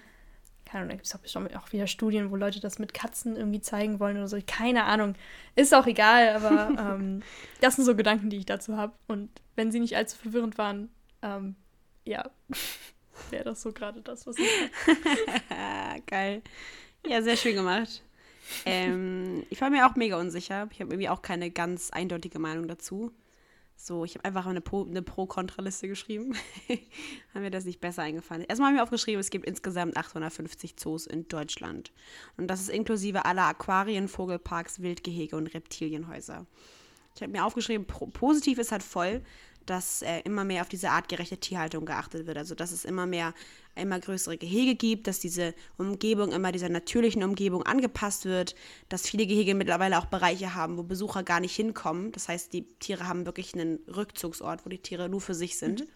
Keine Ahnung, da gibt es auch bestimmt auch wieder Studien, wo Leute das mit Katzen irgendwie zeigen wollen oder so, keine Ahnung, ist auch egal, aber (laughs) ähm, das sind so Gedanken, die ich dazu habe und wenn sie nicht allzu verwirrend waren, ähm, ja, (laughs) wäre das so gerade das, was ich (laughs) Geil. Ja, sehr schön gemacht. ähm, ich war mir auch mega unsicher. Ich habe irgendwie auch keine ganz eindeutige Meinung dazu. So, ich habe einfach eine, Pro, Pro-Kontra-Liste geschrieben. (laughs) Haben mir das nicht besser eingefallen. Erstmal haben wir aufgeschrieben, es gibt insgesamt 850 Zoos in Deutschland. Und das ist inklusive aller Aquarien, Vogelparks, Wildgehege und Reptilienhäuser. Ich habe mir aufgeschrieben, positiv ist halt voll, dass äh, immer mehr auf diese artgerechte Tierhaltung geachtet wird. Also dass es immer mehr, immer größere Gehege gibt, dass diese Umgebung immer dieser natürlichen Umgebung angepasst wird, dass viele Gehege mittlerweile auch Bereiche haben, wo Besucher gar nicht hinkommen. Das heißt, die Tiere haben wirklich einen Rückzugsort, wo die Tiere nur für sich sind. Mhm.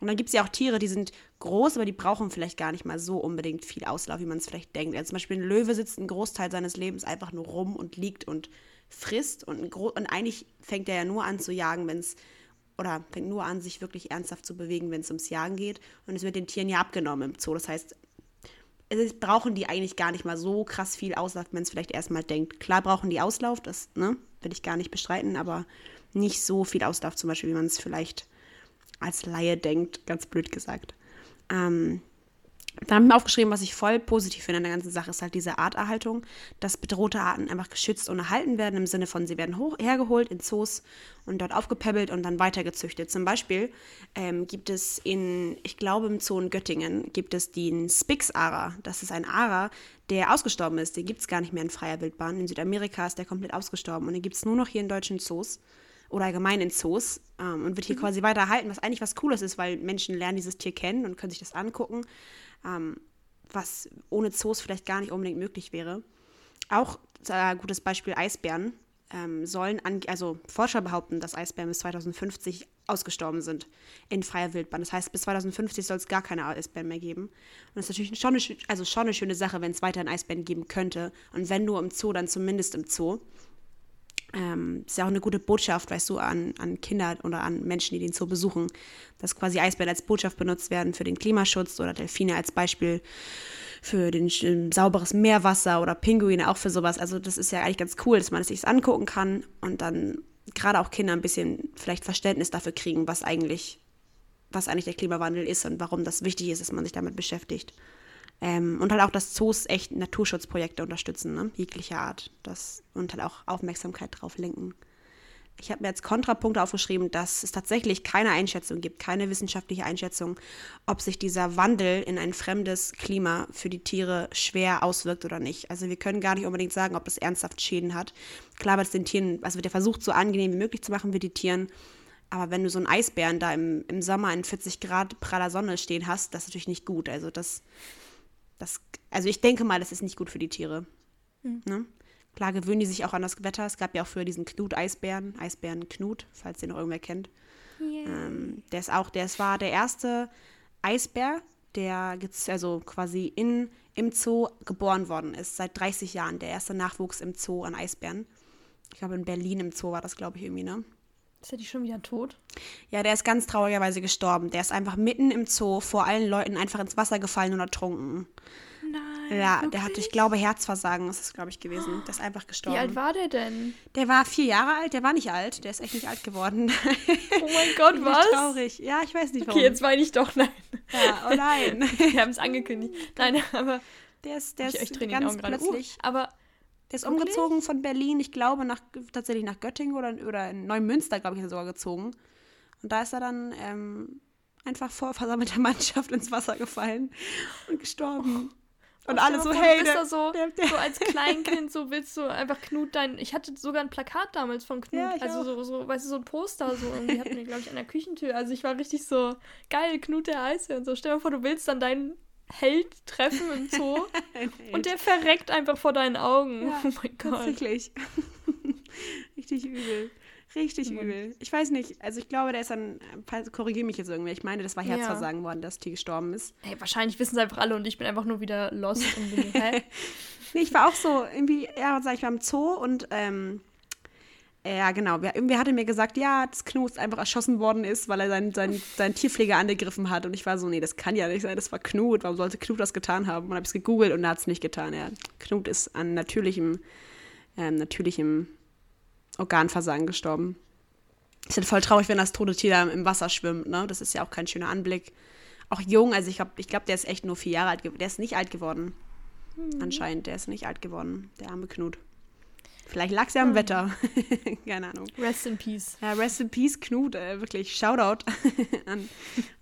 Und dann gibt es ja auch Tiere, die sind groß, aber die brauchen vielleicht gar nicht mal so unbedingt viel Auslauf, wie man es vielleicht denkt. Also zum Beispiel ein Löwe sitzt einen Großteil seines Lebens einfach nur rum und liegt und frisst. Und, und eigentlich fängt er ja nur an zu jagen, wenn es oder fängt nur an, sich wirklich ernsthaft zu bewegen, wenn es ums Jagen geht. Und es wird den Tieren ja abgenommen im Zoo. Das heißt, es brauchen die eigentlich gar nicht mal so krass viel Auslauf, wenn es vielleicht erstmal denkt. Klar brauchen die Auslauf, das ne, will ich gar nicht bestreiten, aber nicht so viel Auslauf zum Beispiel, wie man es vielleicht als Laie denkt, ganz blöd gesagt. Ähm, dann habe ich mir aufgeschrieben, was ich voll positiv finde an der ganzen Sache, ist halt diese Arterhaltung, dass bedrohte Arten einfach geschützt und erhalten werden, im Sinne von, sie werden hoch, hergeholt in Zoos und dort aufgepäppelt und dann weitergezüchtet. Zum Beispiel ähm, gibt es in, ich glaube im Zoo in Göttingen, gibt es den Spix-Ara. Das ist ein Ara, der ausgestorben ist. Den gibt es gar nicht mehr in freier Wildbahn. In Südamerika ist der komplett ausgestorben und den gibt es nur noch hier in deutschen Zoos oder allgemein in Zoos ähm, und wird hier mhm. quasi weiter erhalten, was eigentlich was Cooles ist, weil Menschen lernen dieses Tier kennen und können sich das angucken ähm, was ohne Zoos vielleicht gar nicht unbedingt möglich wäre. Auch ein äh, gutes Beispiel Eisbären ähm, sollen, also Forscher behaupten, dass Eisbären bis 2050 ausgestorben sind in freier Wildbahn. Das heißt, bis 2050 soll es gar keine Eisbären mehr geben. Und das ist natürlich schon eine, also schon eine schöne Sache, wenn es weiterhin Eisbären geben könnte. Und wenn nur im Zoo, dann zumindest im Zoo. Ähm, ist ja auch eine gute Botschaft, weißt du, an, an Kinder oder an Menschen, die den Zoo besuchen, dass quasi Eisbären als Botschaft benutzt werden für den Klimaschutz oder Delfine als Beispiel für den äh, sauberes Meerwasser oder Pinguine auch für sowas. Also das ist ja eigentlich ganz cool, dass man es sich angucken kann und dann gerade auch Kinder ein bisschen vielleicht Verständnis dafür kriegen, was eigentlich, was eigentlich der Klimawandel ist und warum das wichtig ist, dass man sich damit beschäftigt. Ähm, und halt auch, dass Zoos echt Naturschutzprojekte unterstützen, ne? jeglicher Art. Das, und halt auch Aufmerksamkeit drauf lenken. Ich habe mir jetzt Kontrapunkte aufgeschrieben, dass es tatsächlich keine Einschätzung gibt, keine wissenschaftliche Einschätzung, ob sich dieser Wandel in ein fremdes Klima für die Tiere schwer auswirkt oder nicht. Also wir können gar nicht unbedingt sagen, ob das ernsthaft Schäden hat. Klar wird es den Tieren, also wird der versucht, so angenehm wie möglich zu machen für die Tieren. Aber wenn du so einen Eisbären da im, im Sommer in 40 Grad praller Sonne stehen hast, das ist natürlich nicht gut. Also das das, also ich denke mal, das ist nicht gut für die Tiere. Mhm. Ne? Klar gewöhnen die sich auch an das Wetter. Es gab ja auch früher diesen Knut-Eisbären, Eisbären Knut, falls den noch irgendwer kennt. Yeah. Ähm, der ist auch, der war der erste Eisbär, der also quasi in, im Zoo geboren worden ist, seit 30 Jahren. Der erste Nachwuchs im Zoo an Eisbären. Ich glaube, in Berlin im Zoo war das, glaube ich, irgendwie, ne? Ist er die schon wieder tot? Ja, der ist ganz traurigerweise gestorben. Der ist einfach mitten im Zoo vor allen Leuten einfach ins Wasser gefallen und ertrunken. Nein. Ja, wirklich? der hatte, ich glaube, Herzversagen ist es, glaube ich, gewesen. Der ist einfach gestorben. Wie alt war der denn? Der war vier Jahre alt, der war nicht alt, der ist echt nicht alt geworden. (laughs) Oh mein Gott, (laughs) was? traurig. Ja, ich weiß nicht warum. Okay, jetzt weine ich doch, nein. Ja, oh nein. (laughs) Wir haben es angekündigt. Nein, aber. Der ist, der ist ganz uh, plötzlich. Uh, aber der ist Wirklich? umgezogen von Berlin, ich glaube, nach, tatsächlich nach Göttingen oder, oder in Neumünster, glaube ich, ist er sogar gezogen. Und da ist er dann ähm, einfach vor (laughs) versammelter Mannschaft ins Wasser gefallen und gestorben. Oh. Und alle so, hey, der, so, der, der, so als Kleinkind, so willst du einfach Knut dein. Ich hatte sogar ein Plakat damals von Knut, ja, also so, so, weißt du, so ein Poster, so irgendwie hatten wir, glaube ich, an der Küchentür. Also ich war richtig so, geil, Knut der und so. Stell dir vor, du willst dann deinen Held treffen im Zoo (laughs) und der verreckt einfach vor deinen Augen. Ja, oh mein Gott. Tatsächlich. (laughs) Richtig übel. Richtig mhm. übel. Ich weiß nicht, also ich glaube, der ist dann, korrigiere mich jetzt irgendwie, ich meine, das war Herzversagen ja. worden, dass Tier gestorben ist. Hey, wahrscheinlich wissen es einfach alle und ich bin einfach nur wieder lost und bin, (laughs) hä? nee, ich war auch so, irgendwie, ja, sag ich, war im Zoo und ähm, ja, genau. Irgendwer hatte mir gesagt, ja, dass Knut einfach erschossen worden ist, weil er seinen, seinen, seinen Tierpfleger angegriffen hat. Und ich war so, nee, das kann ja nicht sein, das war Knut. Warum sollte Knut das getan haben? Und habe es gegoogelt und er hat es nicht getan. Ja, Knut ist an natürlichem, ähm, natürlichem Organversagen gestorben. Ich bin voll traurig, wenn das tote Tier da im Wasser schwimmt. Ne? Das ist ja auch kein schöner Anblick. Auch jung, also ich glaube, ich glaub, der ist echt nur vier Jahre alt geworden. Der ist nicht alt geworden. Mhm. Anscheinend, der ist nicht alt geworden, der arme Knut. Vielleicht lag es ja am Wetter. (laughs) Keine Ahnung. Rest in Peace. Ja, Rest in Peace, Knut. Äh, wirklich Shoutout (laughs) an,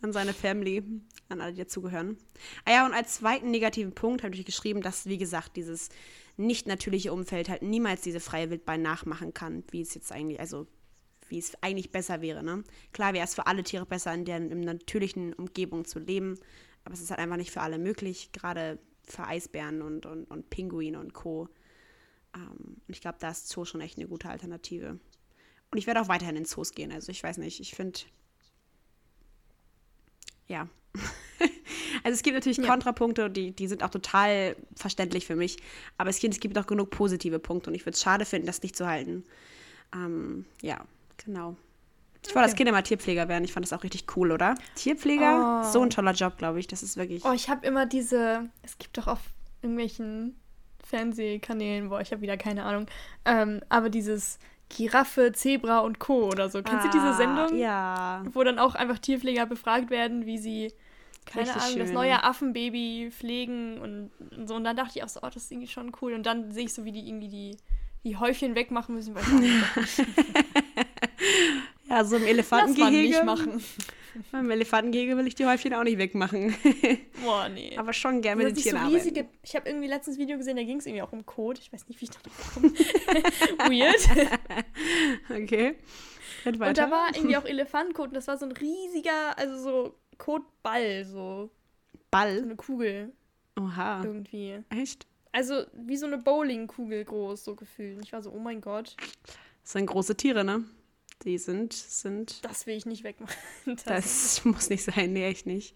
an seine Family, an alle, die dazugehören. Ah ja, und als zweiten negativen Punkt habe ich geschrieben, dass, wie gesagt, dieses nicht natürliche Umfeld halt niemals diese freie Wildbahn nachmachen kann, wie es jetzt eigentlich, also wie es eigentlich besser wäre. Ne? Klar wäre es für alle Tiere besser, in deren in natürlichen Umgebung zu leben, aber es ist halt einfach nicht für alle möglich, gerade für Eisbären und, und, und Pinguine und Co. Ähm, und ich glaube, da ist Zoo schon echt eine gute Alternative. Und ich werde auch weiterhin in Zoos gehen. Also ich weiß nicht, ich finde, ja. (laughs) also es gibt natürlich ja. Kontrapunkte, die, die sind auch total verständlich für mich. Aber es gibt, es gibt auch genug positive Punkte und ich würde es schade finden, das nicht zu halten. Ähm, ja, genau. Ich wollte okay. als Kind immer Tierpfleger werden. Ich fand das auch richtig cool, oder? Tierpfleger, oh. so ein toller Job, glaube ich. Das ist wirklich. Oh, ich habe immer diese. Es gibt doch auf irgendwelchen Fernsehkanälen, boah, ich habe wieder keine Ahnung. Ähm, aber dieses Giraffe, Zebra und Co. oder so. Kennst ah, du diese ah, Sendung? Ja. Wo dann auch einfach Tierpfleger befragt werden, wie sie, keine Richtig Ahnung, schön. das neue Affenbaby pflegen und, und, so. Und dann dachte ich auch so, oh, das ist irgendwie schon cool. Und dann sehe ich so, wie die irgendwie die, die Häufchen wegmachen müssen, weil (laughs) ich Ja, so im Elefantengehege. Lass man nicht machen. (laughs) Beim Elefantengehege will ich die Häufchen auch nicht wegmachen. (laughs) Boah, nee. Aber schon gerne mit den Tieren so riesige, Ich habe irgendwie letztens Video gesehen, da ging es irgendwie auch um Code. Ich weiß nicht, wie ich da drauf komme. Weird. okay. Und da war irgendwie (laughs) auch Elefantenkot und das war so ein riesiger, also so Kotball, so. Ball? So eine Kugel. Oha. Irgendwie. Echt? Also wie so eine Bowlingkugel groß, so gefühlt. Ich war so, oh mein Gott. Das sind große Tiere, ne? Die sind, sind. Das will ich nicht wegmachen. (laughs) Das (laughs) muss nicht sein, nee, echt nicht.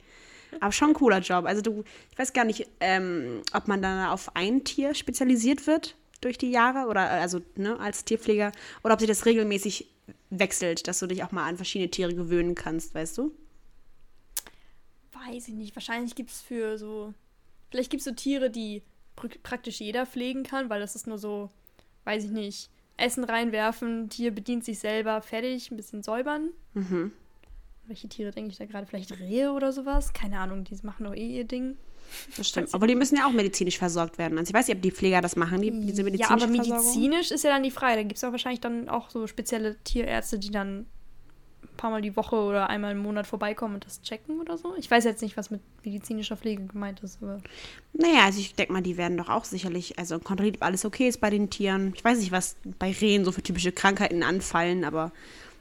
Aber schon ein cooler Job. Also du, ich weiß gar nicht, ähm, ob man dann auf ein Tier spezialisiert wird. durch die Jahre oder äh, also ne, als Tierpfleger oder ob sich das regelmäßig wechselt, dass du dich auch mal an verschiedene Tiere gewöhnen kannst, weißt du? Weiß ich nicht. Wahrscheinlich gibt es für so. Vielleicht gibt es so Tiere, die pr praktisch jeder pflegen kann, weil das ist nur so, weiß ich nicht, Essen reinwerfen, Tier bedient sich selber, fertig, ein bisschen säubern. Mhm. Welche Tiere denke ich da gerade? Vielleicht Rehe oder sowas? Keine Ahnung, die machen doch eh ihr Ding. Das stimmt. Aber die müssen ja auch medizinisch versorgt werden. Also ich weiß nicht, ob die Pfleger das machen, die, diese medizinische Ja, aber Versorgung. medizinisch ist ja dann die Frage. Da gibt es auch wahrscheinlich dann auch so spezielle Tierärzte, die dann ein paar Mal die Woche oder einmal im Monat vorbeikommen und das checken oder so. Ich weiß jetzt nicht, was mit medizinischer Pflege gemeint ist, aber Naja, also ich denke mal, die werden doch auch sicherlich, also kontrolliert, ob alles okay ist bei den Tieren. Ich weiß nicht, was bei Rehen so für typische Krankheiten anfallen, aber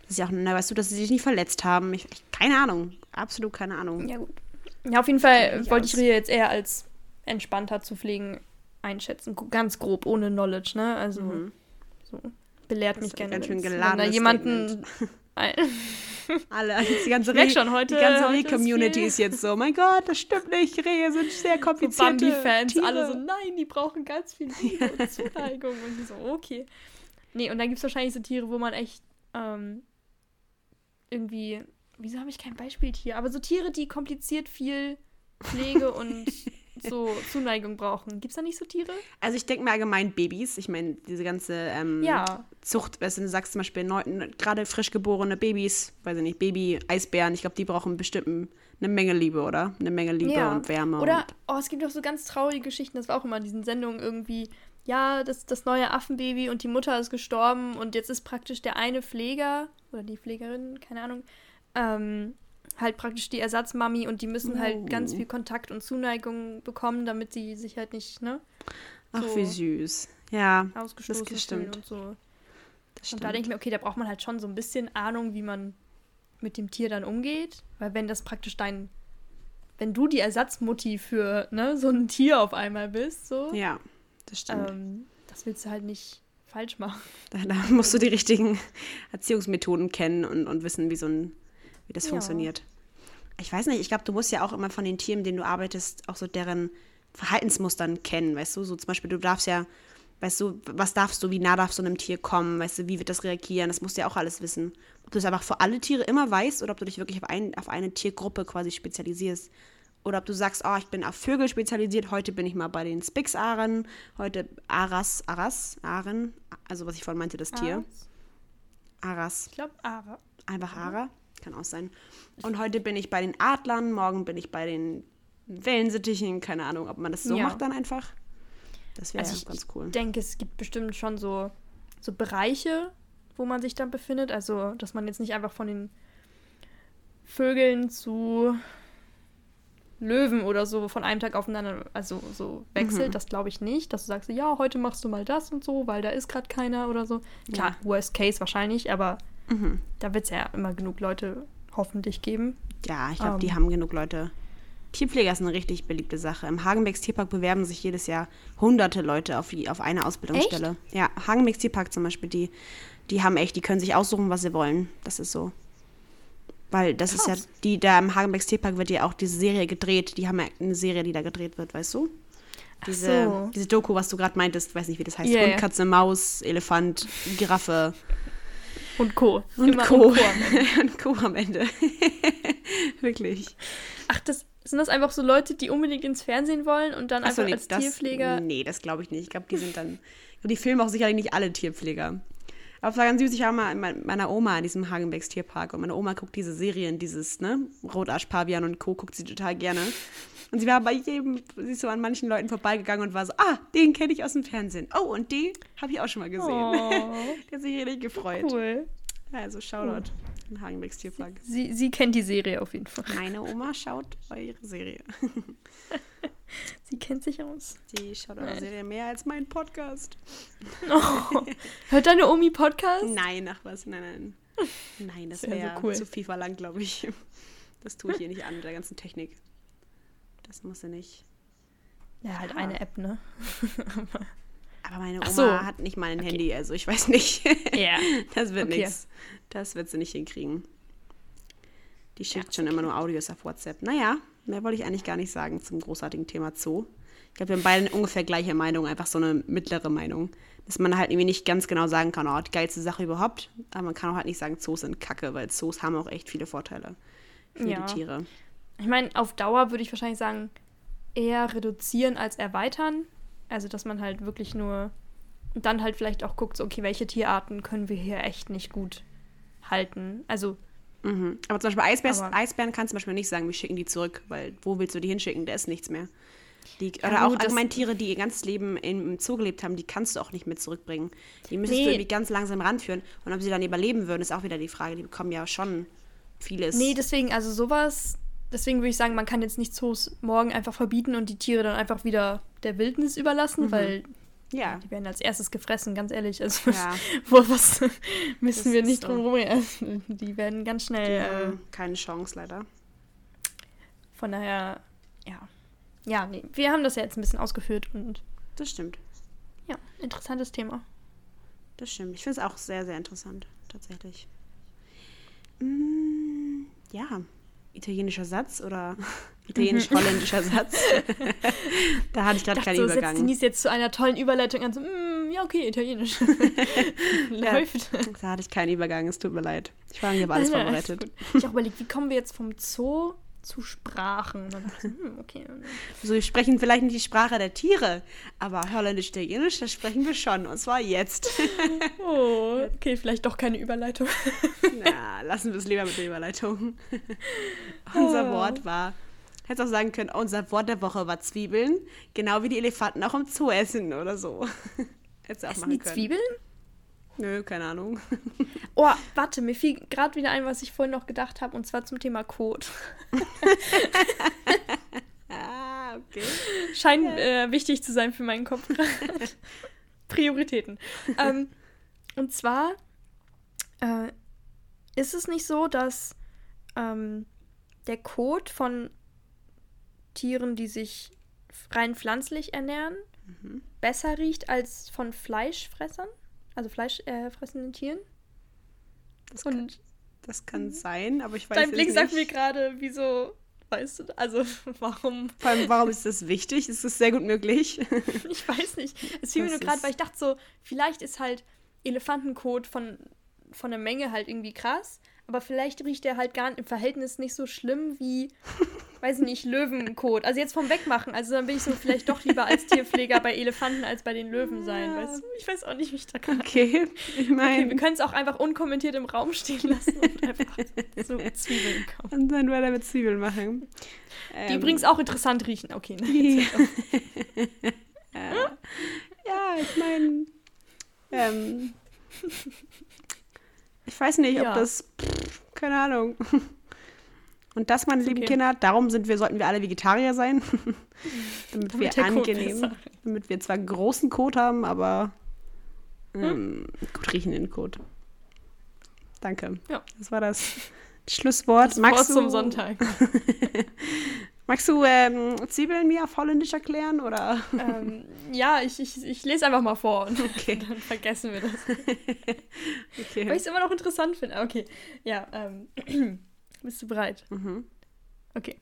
das ist ja auch, na, weißt du, dass sie sich nicht verletzt haben. Ich, ich, keine Ahnung, absolut keine Ahnung. ja gut. Ja, auf jeden Fall ich wollte ich aus. Rehe jetzt eher als entspannter zu pflegen einschätzen. Ganz grob, ohne Knowledge, ne? Also so belehrt Mhm. Mich gerne. ganz schön wenn's- wenn da jemanden (laughs) (laughs) Alle, die ganze, Ich merk Reh- schon, heute- die ganze ist Reh-Community ist jetzt so, mein Gott, das stimmt nicht, Rehe sind sehr so komplizierte Bambi-Fans, alle so, nein, die brauchen ganz viel Liebe und (laughs) Zuneigung. Und ich so, okay. Nee, und dann gibt es wahrscheinlich so Tiere, wo man echt ähm, irgendwie, wieso habe ich kein Beispieltier? Aber so Tiere, die kompliziert viel Pflege und (laughs) so Zuneigung brauchen. Gibt es da nicht so Tiere? Also ich denke mir allgemein Babys, ich meine, diese ganze ähm, Ja. Zucht, weißt du, du sagst zum Beispiel gerade frisch geborene Babys, weiß ich nicht, Baby-Eisbären, ich glaube, die brauchen bestimmt eine Menge Liebe, oder? Eine Menge Liebe und Wärme. Oder, oh, es gibt auch so ganz traurige Geschichten, das war auch immer in diesen Sendungen irgendwie, ja, das, das neue Affenbaby und die Mutter ist gestorben und jetzt ist praktisch der eine Pfleger oder die Pflegerin, keine Ahnung, ähm, halt praktisch die Ersatzmami und die müssen Oh. halt ganz viel Kontakt und Zuneigung bekommen, damit sie sich halt nicht, ne, Ach, so wie süß. Ja, ausgestoßen das stimmt. und so. das Und da denke ich mir, okay, da braucht man halt schon so ein bisschen Ahnung, wie man mit dem Tier dann umgeht. Weil wenn das praktisch dein, wenn du die Ersatzmutti für ne, so ein Tier auf einmal bist, so, ja, das stimmt. ähm, das willst du halt nicht falsch machen. Da, da musst du die richtigen Erziehungsmethoden kennen und, und wissen, wie so ein, wie das Ja. funktioniert. Ich weiß nicht, ich glaube, du musst ja auch immer von den Tieren, mit denen du arbeitest, auch so deren Verhaltensmustern kennen, weißt du? So zum Beispiel, du darfst ja, weißt du, was darfst du, wie nah darfst du einem Tier kommen, weißt du, wie wird das reagieren, das musst du ja auch alles wissen. Ob du es einfach für alle Tiere immer weißt oder ob du dich wirklich auf, ein, auf eine Tiergruppe quasi spezialisierst. Oder ob du sagst, oh, ich bin auf Vögel spezialisiert, heute bin ich mal bei den Spix-Aren, heute Aras, Aras, Aren, also was ich vorhin meinte, das Tier. Aras, Ich glaube, Ara. einfach Ara, kann auch sein. Und heute bin ich bei den Adlern, morgen bin ich bei den Wellensittichen, keine Ahnung, ob man das so Ja. macht dann einfach. Das wäre Also ja ich ganz cool. denke, es gibt bestimmt schon so, so Bereiche, wo man sich dann befindet. Also, dass man jetzt nicht einfach von den Vögeln zu Löwen oder so von einem Tag aufeinander, also so wechselt, Mhm. das glaube ich nicht. Dass du sagst, ja, heute machst du mal das und so, weil da ist gerade keiner oder so. Klar, worst case wahrscheinlich, aber Mhm. da wird es ja immer genug Leute hoffentlich geben. Ja, ich glaube, die Ähm. haben genug Leute. Tierpfleger ist eine richtig beliebte Sache. Im Hagenbecks Tierpark bewerben sich jedes Jahr hunderte Leute auf, die, auf eine Ausbildungsstelle. Ja, Hagenbecks Tierpark zum Beispiel, die, die haben echt, die können sich aussuchen, was sie wollen. Das ist so. Weil das ist ja, Krass. die da im Hagenbecks Tierpark wird ja auch diese Serie gedreht. Die haben ja eine Serie, die da gedreht wird, weißt du? Diese, so. diese Doku, was du gerade meintest, weiß nicht, wie das heißt. Ja, Hund. Katze, Maus, Elefant, Giraffe Und Co. und Immer Co. und Co. am (laughs) Ende. und Co. am Ende. (laughs) Wirklich. Ach, das sind das einfach so Leute, die unbedingt ins Fernsehen wollen und dann Achso, einfach nee, als das, Tierpfleger. Nee, das glaube ich nicht. Ich glaube, die sind dann. Die filmen auch sicherlich nicht alle Tierpfleger. Aber es war ganz süß, ich war mal mit meiner Oma in diesem Hagenbecks Tierpark und meine Oma guckt diese Serien, dieses, ne, Rotarsch-Pavian und Co. guckt sie total gerne. Und sie war bei jedem, sie ist so an manchen Leuten vorbeigegangen und war so, ah, den kenne ich aus dem Fernsehen. Oh, und die habe ich auch schon mal gesehen. Oh, (laughs) Die hat sich richtig gefreut. cool. Also Shoutout in Hagenbecks Tierpark. Sie, sie kennt die Serie auf jeden Fall. Meine Oma schaut eure Serie. (laughs) Sie kennt sich aus. Die schaut eure Serie mehr als mein Podcast. (laughs) Oh. Hört deine Omi Podcast? Nein, ach was, nein, nein. Nein, das Das wär wäre so cool. zu viel verlangt, glaube ich. Das tue ich hier nicht an mit der ganzen Technik. Das muss sie nicht. Ja, halt Ja. eine App, ne? (laughs) Aber meine Oma so. hat nicht mal ein Handy, also ich weiß nicht. (laughs) Ja. (laughs) Das wird Okay. nichts. Das wird sie nicht hinkriegen. Die schickt Ja, schon immer nur Audios auf WhatsApp. Naja, mehr wollte ich eigentlich gar nicht sagen zum großartigen Thema Zoo. Ich glaube, wir haben beide eine ungefähr gleiche Meinung, einfach so eine mittlere Meinung. Dass man halt irgendwie nicht ganz genau sagen kann, oh, die geilste Sache überhaupt. Aber man kann auch halt nicht sagen, Zoos sind kacke, weil Zoos haben auch echt viele Vorteile für Ja. die Tiere. Ich meine, auf Dauer würde ich wahrscheinlich sagen, eher reduzieren als erweitern. Also, dass man halt wirklich nur und dann halt vielleicht auch guckt, so, okay, welche Tierarten können wir hier echt nicht gut halten. Also, Mhm. Aber zum Beispiel Eisbären, Eisbären kannst du zum Beispiel nicht sagen, wir schicken die zurück, weil wo willst du die hinschicken? Da ist nichts mehr. Die, Ja, oder auch gut, das- allgemein Tiere, die ihr ganzes Leben im, im Zoo gelebt haben, die kannst du auch nicht mit zurückbringen. Die müsstest Nee. du irgendwie ganz langsam ranführen. Und ob sie dann überleben würden, ist auch wieder die Frage. Die bekommen ja schon vieles. nee, deswegen, also sowas, deswegen würde ich sagen, man kann jetzt nicht Zoos morgen einfach verbieten und die Tiere dann einfach wieder der Wildnis überlassen, weil ja. die werden als erstes gefressen, ganz ehrlich. Also, Ja. (laughs) wo, was müssen Das wir nicht so. drum herum. Die werden ganz Die schnell. Äh, haben keine Chance leider. von daher, ja. Ja, nee, wir haben das ja jetzt ein bisschen ausgeführt und Das stimmt. ja, interessantes Thema. Das stimmt. Ich finde es auch sehr, sehr interessant, tatsächlich. Mm, ja, italienischer Satz oder (laughs) italienisch-holländischer Satz. (laughs) da hatte ich gerade keinen so setzt Übergang. Denise jetzt zu einer tollen Überleitung an, so, mm, ja, okay, italienisch. (laughs) Läuft. Da hatte ich keinen Übergang, es tut mir leid. Ich war nicht auf alles nein, vorbereitet. Ich habe überlegt, wie kommen wir jetzt vom Zoo zu Sprachen? Und dann so, hm, okay. So, wir sprechen vielleicht nicht die Sprache der Tiere, aber Holländisch-Italienisch, das sprechen wir schon. Und zwar jetzt. (laughs) Oh, okay, vielleicht doch keine Überleitung. (laughs) Na, lassen wir es lieber mit der Überleitung. (laughs) unser Oh. Wort war, hättest auch sagen können, unser Wort der Woche war Zwiebeln, genau wie die Elefanten auch im Zoo essen oder so. Hättest du auch Essen machen die können. Zwiebeln? Nö, keine Ahnung. (laughs) Oh, warte, mir fiel gerade wieder ein, was ich vorhin noch gedacht habe, und zwar zum Thema Code. Ah, okay. Scheint äh, wichtig zu sein für meinen Kopf gerade. (laughs) Prioritäten. ähm, und zwar äh, ist es nicht so, dass ähm, der Kot von Tieren, die sich rein pflanzlich ernähren, besser riecht als von Fleischfressern, also fleischfressenden Tieren. Das kann, Und das kann sein, aber ich weiß dein Blick nicht. sagt mir gerade, wieso, weißt du, also (laughs) warum Vor allem, warum ist das wichtig? Es ist sehr gut möglich. (laughs) Ich weiß nicht. Es fiel mir Das nur gerade, weil ich dachte so, vielleicht ist halt Elefantenkot von, von der Menge halt irgendwie krass, aber vielleicht riecht der halt gar im Verhältnis nicht so schlimm wie, (laughs) weiß ich nicht, Löwenkot. Also jetzt vom Wegmachen. Also dann will ich so vielleicht doch lieber als Tierpfleger bei Elefanten als bei den Löwen sein. Ja. Weißt du? Ich weiß auch nicht, wie ich da gerade. Okay, ich Okay, wir meine, können es auch einfach unkommentiert im Raum stehen lassen und einfach so (laughs) Zwiebeln kaufen. und dann weiter mit Zwiebeln machen. Die Ähm, übrigens auch interessant riechen. Okay, ne? (laughs) Ja, ich meine, ähm, ich weiß nicht, ob Ja. das, pff, keine Ahnung. (laughs) Und das, meine lieben okay. Kinder, darum sind wir, sollten wir alle Vegetarier sein, (laughs) damit, Damit wir angenehm, damit wir zwar großen Kot haben, aber ähm, gut riechenden Kot. Danke. Ja. Das war das Schlusswort. Wort magst zum du, Sonntag. (laughs) Magst du ähm, Zwiebeln mir auf Holländisch erklären oder? ähm, ja, ich, ich, ich lese einfach mal vor und (laughs) Okay. dann vergessen wir das. (laughs) Okay. Weil ich es immer noch interessant finde. Okay, ja, ähm, (clears throat) bist du bereit? Mhm. Okay.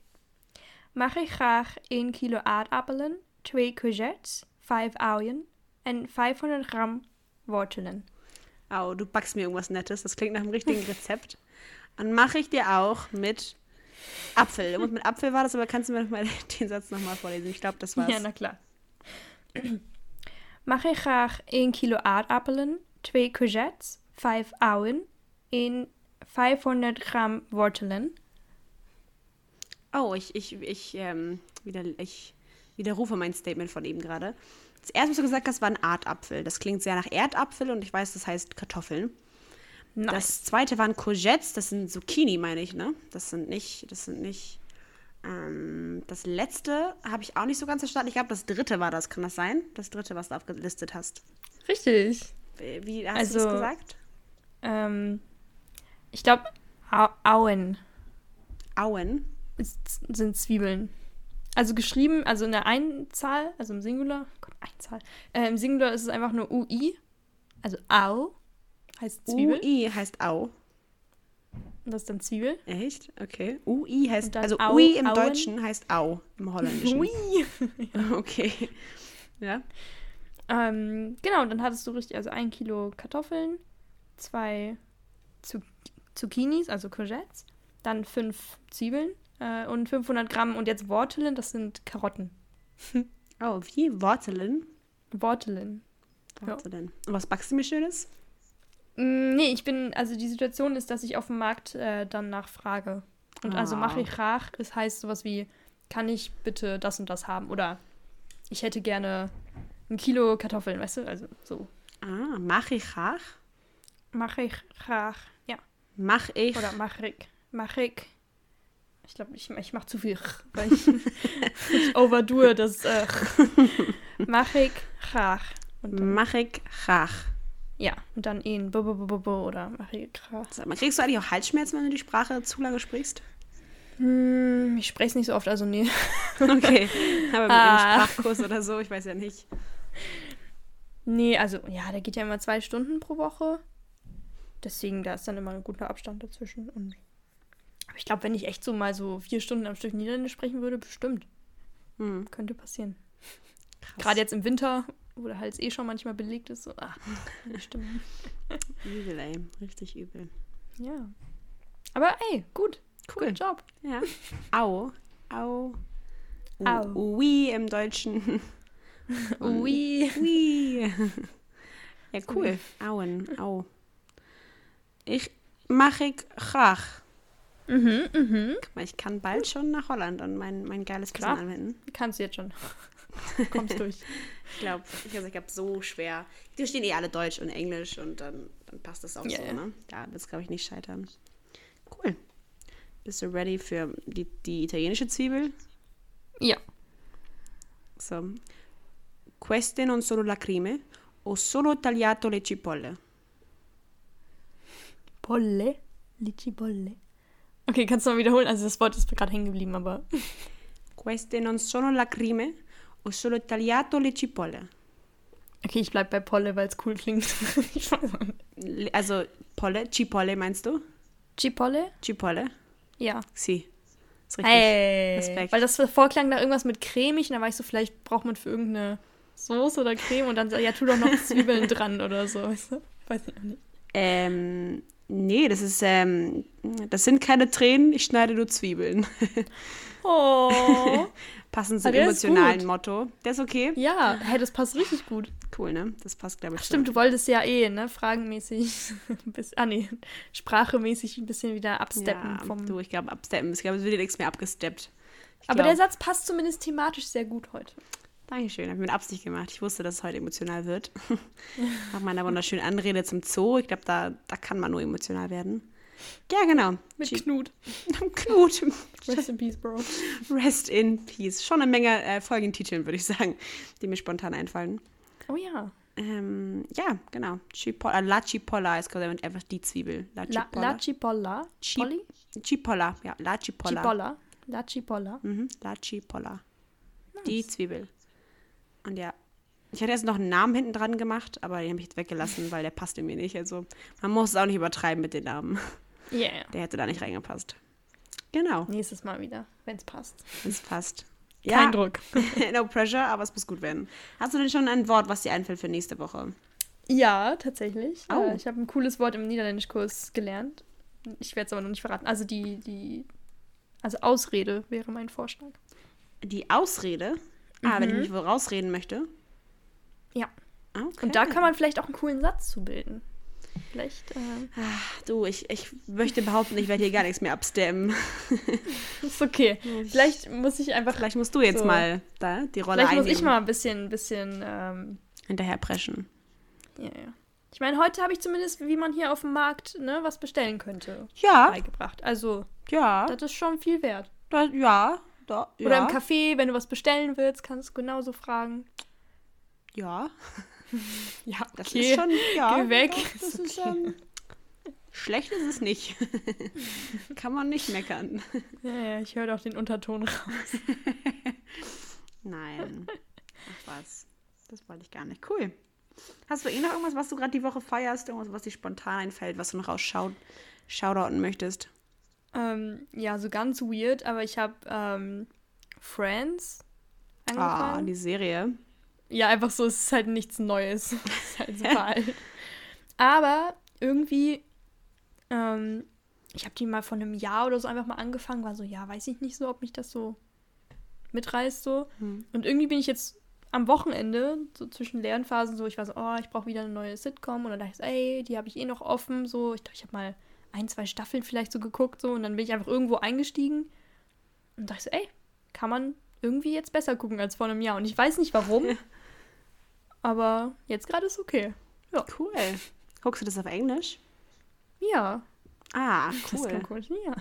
Mag ik graag 1 kilo aardappelen, 2 courgettes, 5 uien en 500 gram wortelen. Au, du backst mir irgendwas Nettes. Das klingt nach einem richtigen (laughs) Rezept. Dann mache ich dir auch mit Apfel. Irgendwas mit Apfel war das, aber kannst du mir noch mal (laughs) den Satz nochmal vorlesen? Ich glaube, das war's. Ja, na klar. Mag ik graag 1 kilo aardappelen, 2 courgettes, 5 uien en 500 gram wortelen. Oh, ich, ich, ich, ähm, wieder, ich widerrufe mein Statement von eben gerade. Das erste, was du gesagt hast, war ein Erdapfel. Das klingt sehr nach Erdapfel und ich weiß, das heißt Kartoffeln. Nice. Das zweite waren Courgettes, das sind Zucchini, meine ich, ne? Das sind nicht, das sind nicht. Ähm, das letzte habe ich auch nicht so ganz verstanden. Ich glaube, das dritte war das, kann das sein? Das dritte, was du aufgelistet hast. Richtig. Wie wie hast du Also- das gesagt? Ähm, ich glaube, Au Auen Auen. ist, sind Zwiebeln. Also geschrieben, also in der Einzahl, also im Singular, Gott, Einzahl. Äh, Im Singular ist es einfach nur UI, also Au, heißt Zwiebel. UI heißt Au. Und das ist dann Zwiebel. Echt? Okay. UI heißt, also Au- Ui im Auen. Deutschen heißt Au im Holländischen. Ui. (laughs) Okay. Ja. Ähm, genau, und dann hattest du richtig, also ein Kilo Kartoffeln, zwei Zu Zucchinis, also Courgettes, dann fünf Zwiebeln äh, und 500 Gramm und jetzt Wortelen, das sind Karotten. (laughs) Oh, wie? Wortelen? Wortelen. Ja. Wortelen. Und was backst du mir Schönes? Mm, nee, ich bin, also die Situation ist, dass ich auf dem Markt äh, dann nachfrage. Und also Ah. mache ich rach, es heißt sowas wie, kann ich bitte das und das haben? Oder ich hätte gerne ein Kilo Kartoffeln, weißt du? Also so. Ah, mach ich rach? Mache ich rach, ja. Mach ich. Oder mach ich, mach ich. Ich glaube, ich, ich mache zu viel, ch, weil ich, (laughs) (laughs) ich overdue das. Äh, mach ich rach. Und dann, Mach ich rach. Ja, und dann ihn bo, bo, bo, bo, bo, oder mach ich rach. Sag mal, kriegst du eigentlich auch Halsschmerzen, wenn du die Sprache zu lange sprichst? Hm, ich spreche es nicht so oft, also nee. (laughs) Okay. Aber mit Ah. einem Sprachkurs oder so, ich weiß ja nicht. Nee, also ja, der geht ja immer zwei Stunden pro Woche. Deswegen, da ist dann immer ein guter Abstand dazwischen. Und aber ich glaube, wenn ich echt so mal so vier Stunden am Stück Niederländisch sprechen würde, bestimmt. Hm, Könnte passieren. Gerade jetzt im Winter, wo der Hals eh schon manchmal belegt ist. So, ach, die Stimme. (laughs) Übel, ey. Richtig übel. Ja. Aber ey, gut. Cool. Good job. Ja. Au. Au. Au. Ui im Deutschen. (laughs) Ui. Ui. (laughs) Ja, cool. Auen. Au. Ich mache ich rach. Mhm, mhm. Guck mal, ich kann bald schon nach Holland und mein, mein geiles Klar. anwenden. Kannst du jetzt schon. (laughs) Kommst durch. Ich glaube, ich, also ich habe so schwer. Die verstehen eh alle Deutsch und Englisch und dann, dann passt das auch Ja, so, ja. ne? Da wird es, glaube ich, nicht scheitern. Cool. Bist du ready für die, die italienische Zwiebel? Ja. So. Queste non sono lacrime, ho solo tagliato le cipolle. Bolle. Lici Bolle. Okay, kannst du mal wiederholen? Also das Wort ist gerade hängen geblieben, aber. Queste non sono lacrime, ho solo tagliato le cipolle. Okay, ich bleib bei Polle, weil es cool klingt. (laughs) Also, Polle, Cipolle meinst du? Cipolle? Cipolle? Ja. Si. Ist richtig. Hey. Respekt. Weil das vorklang nach irgendwas mit cremig und da war ich so, vielleicht braucht man für irgendeine Soße oder Creme und dann ja, tu doch noch Zwiebeln (laughs) dran oder so, weißt du? Weiß ich auch nicht. Ähm, nee, das ist, ähm, das sind keine Tränen, ich schneide nur Zwiebeln. Oh. (laughs) Passend Ah, zum ist emotionalen. Motto. Der ist okay? ja, hey, das passt richtig gut. Cool, ne? Das passt, glaube ich. Ach, stimmt, du wolltest ja eh, ne, fragenmäßig, (laughs) ein bisschen, ah nee, sprachemäßig ein bisschen wieder absteppen Ja, vom... du, ich glaube, absteppen. Ich glaube, es wird dir nichts mehr abgesteppt. Ich Aber glaub- der Satz passt zumindest thematisch sehr gut heute. Dankeschön, habe ich mit Absicht gemacht. Ich wusste, dass es heute emotional wird. (laughs) Nach meiner wunderschönen Anrede zum Zoo. Ich glaube, da, da kann man nur emotional werden. Ja, genau. Mit Chi- Knut. (laughs) Knut. Rest in peace, Bro. Rest in Peace. Schon eine Menge äh, Folgentiteln, würde ich sagen, die mir spontan einfallen. Oh ja. Ähm, ja, genau. Cipolla, La Cipolla ist quasi einfach die Zwiebel. La La, Cipolla. la Cipolla. Chi- Polly? Cipolla, ja, La Cipolla. Cipolla. La Cipolla. Mhm, La Cipolla. Die Zwiebel. Und ja, ich hatte jetzt noch einen Namen hinten dran gemacht, aber den habe ich jetzt weggelassen, weil der passte mir nicht. Also man muss es auch nicht übertreiben mit den Namen. Yeah. Der hätte da nicht reingepasst. Genau, Nächstes Mal wieder, wenn es passt. es passt. Kein Druck. (laughs) no pressure, aber es muss gut werden. Hast du denn schon ein Wort, was dir einfällt für nächste Woche? Ja, tatsächlich. Oh. Äh, ich habe ein cooles Wort im Niederländischkurs gelernt. Ich werde es aber noch nicht verraten. Also die, die, also Ausrede wäre mein Vorschlag. Die Ausrede. Ah, wenn ich mich wohl rausreden möchte. Ja. Okay. Und da kann man vielleicht auch einen coolen Satz zu bilden. Vielleicht, äh, Du, ich, ich möchte behaupten, ich werde hier gar nichts mehr abstemmen. (laughs) ist okay. Vielleicht muss ich einfach, Vielleicht musst du jetzt So. mal da die Rolle vielleicht muss einnehmen. ich mal ein bisschen, bisschen, ähm, hinterher preschen. ja, ja. Ich meine, heute habe ich zumindest, wie man hier auf dem Markt, ne, was bestellen könnte, Ja, beigebracht. Also, ja, das ist schon viel wert. da, ja, da, Oder ja, im Café, wenn du was bestellen willst, kannst du genauso fragen. ja, (laughs) (laughs) Ja, das okay. ist schon, ja, Geh weg. doch, das Ist ist, okay. ähm, schlecht ist es nicht. (laughs) Kann man nicht meckern. (laughs) Ja, ja, ich höre doch den Unterton raus. Nein, ach was, das wollte ich gar nicht. Cool. Hast du eh noch irgendwas, was du gerade die Woche feierst? Irgendwas, was dir spontan einfällt, was du noch ausschaut, shoutouten möchtest? Ähm, ja, so ganz weird, aber ich habe ähm, Friends Ah, angefangen. die Serie. Ja, einfach so, es ist halt nichts Neues. (laughs) es ist halt super alt. Aber irgendwie, ähm, ich habe die mal vor einem Jahr oder so einfach mal angefangen, war so, ja, weiß ich nicht so, ob mich das so mitreißt so. Hm. Und irgendwie bin ich jetzt am Wochenende, so zwischen Lernphasen, so, ich war so, oh, ich brauche wieder eine neue Sitcom. Und dann dachte ich so, ey, die habe ich eh noch offen. So, ich glaube, ich habe mal ein, zwei Staffeln vielleicht so geguckt. So, und dann bin ich einfach irgendwo eingestiegen und dachte so, ey, kann man irgendwie jetzt besser gucken als vor einem Jahr. Und ich weiß nicht warum. (laughs) aber jetzt gerade ist okay. Cool. Guckst du das auf Englisch? Ja, Ah, das cool. komisch. Ja.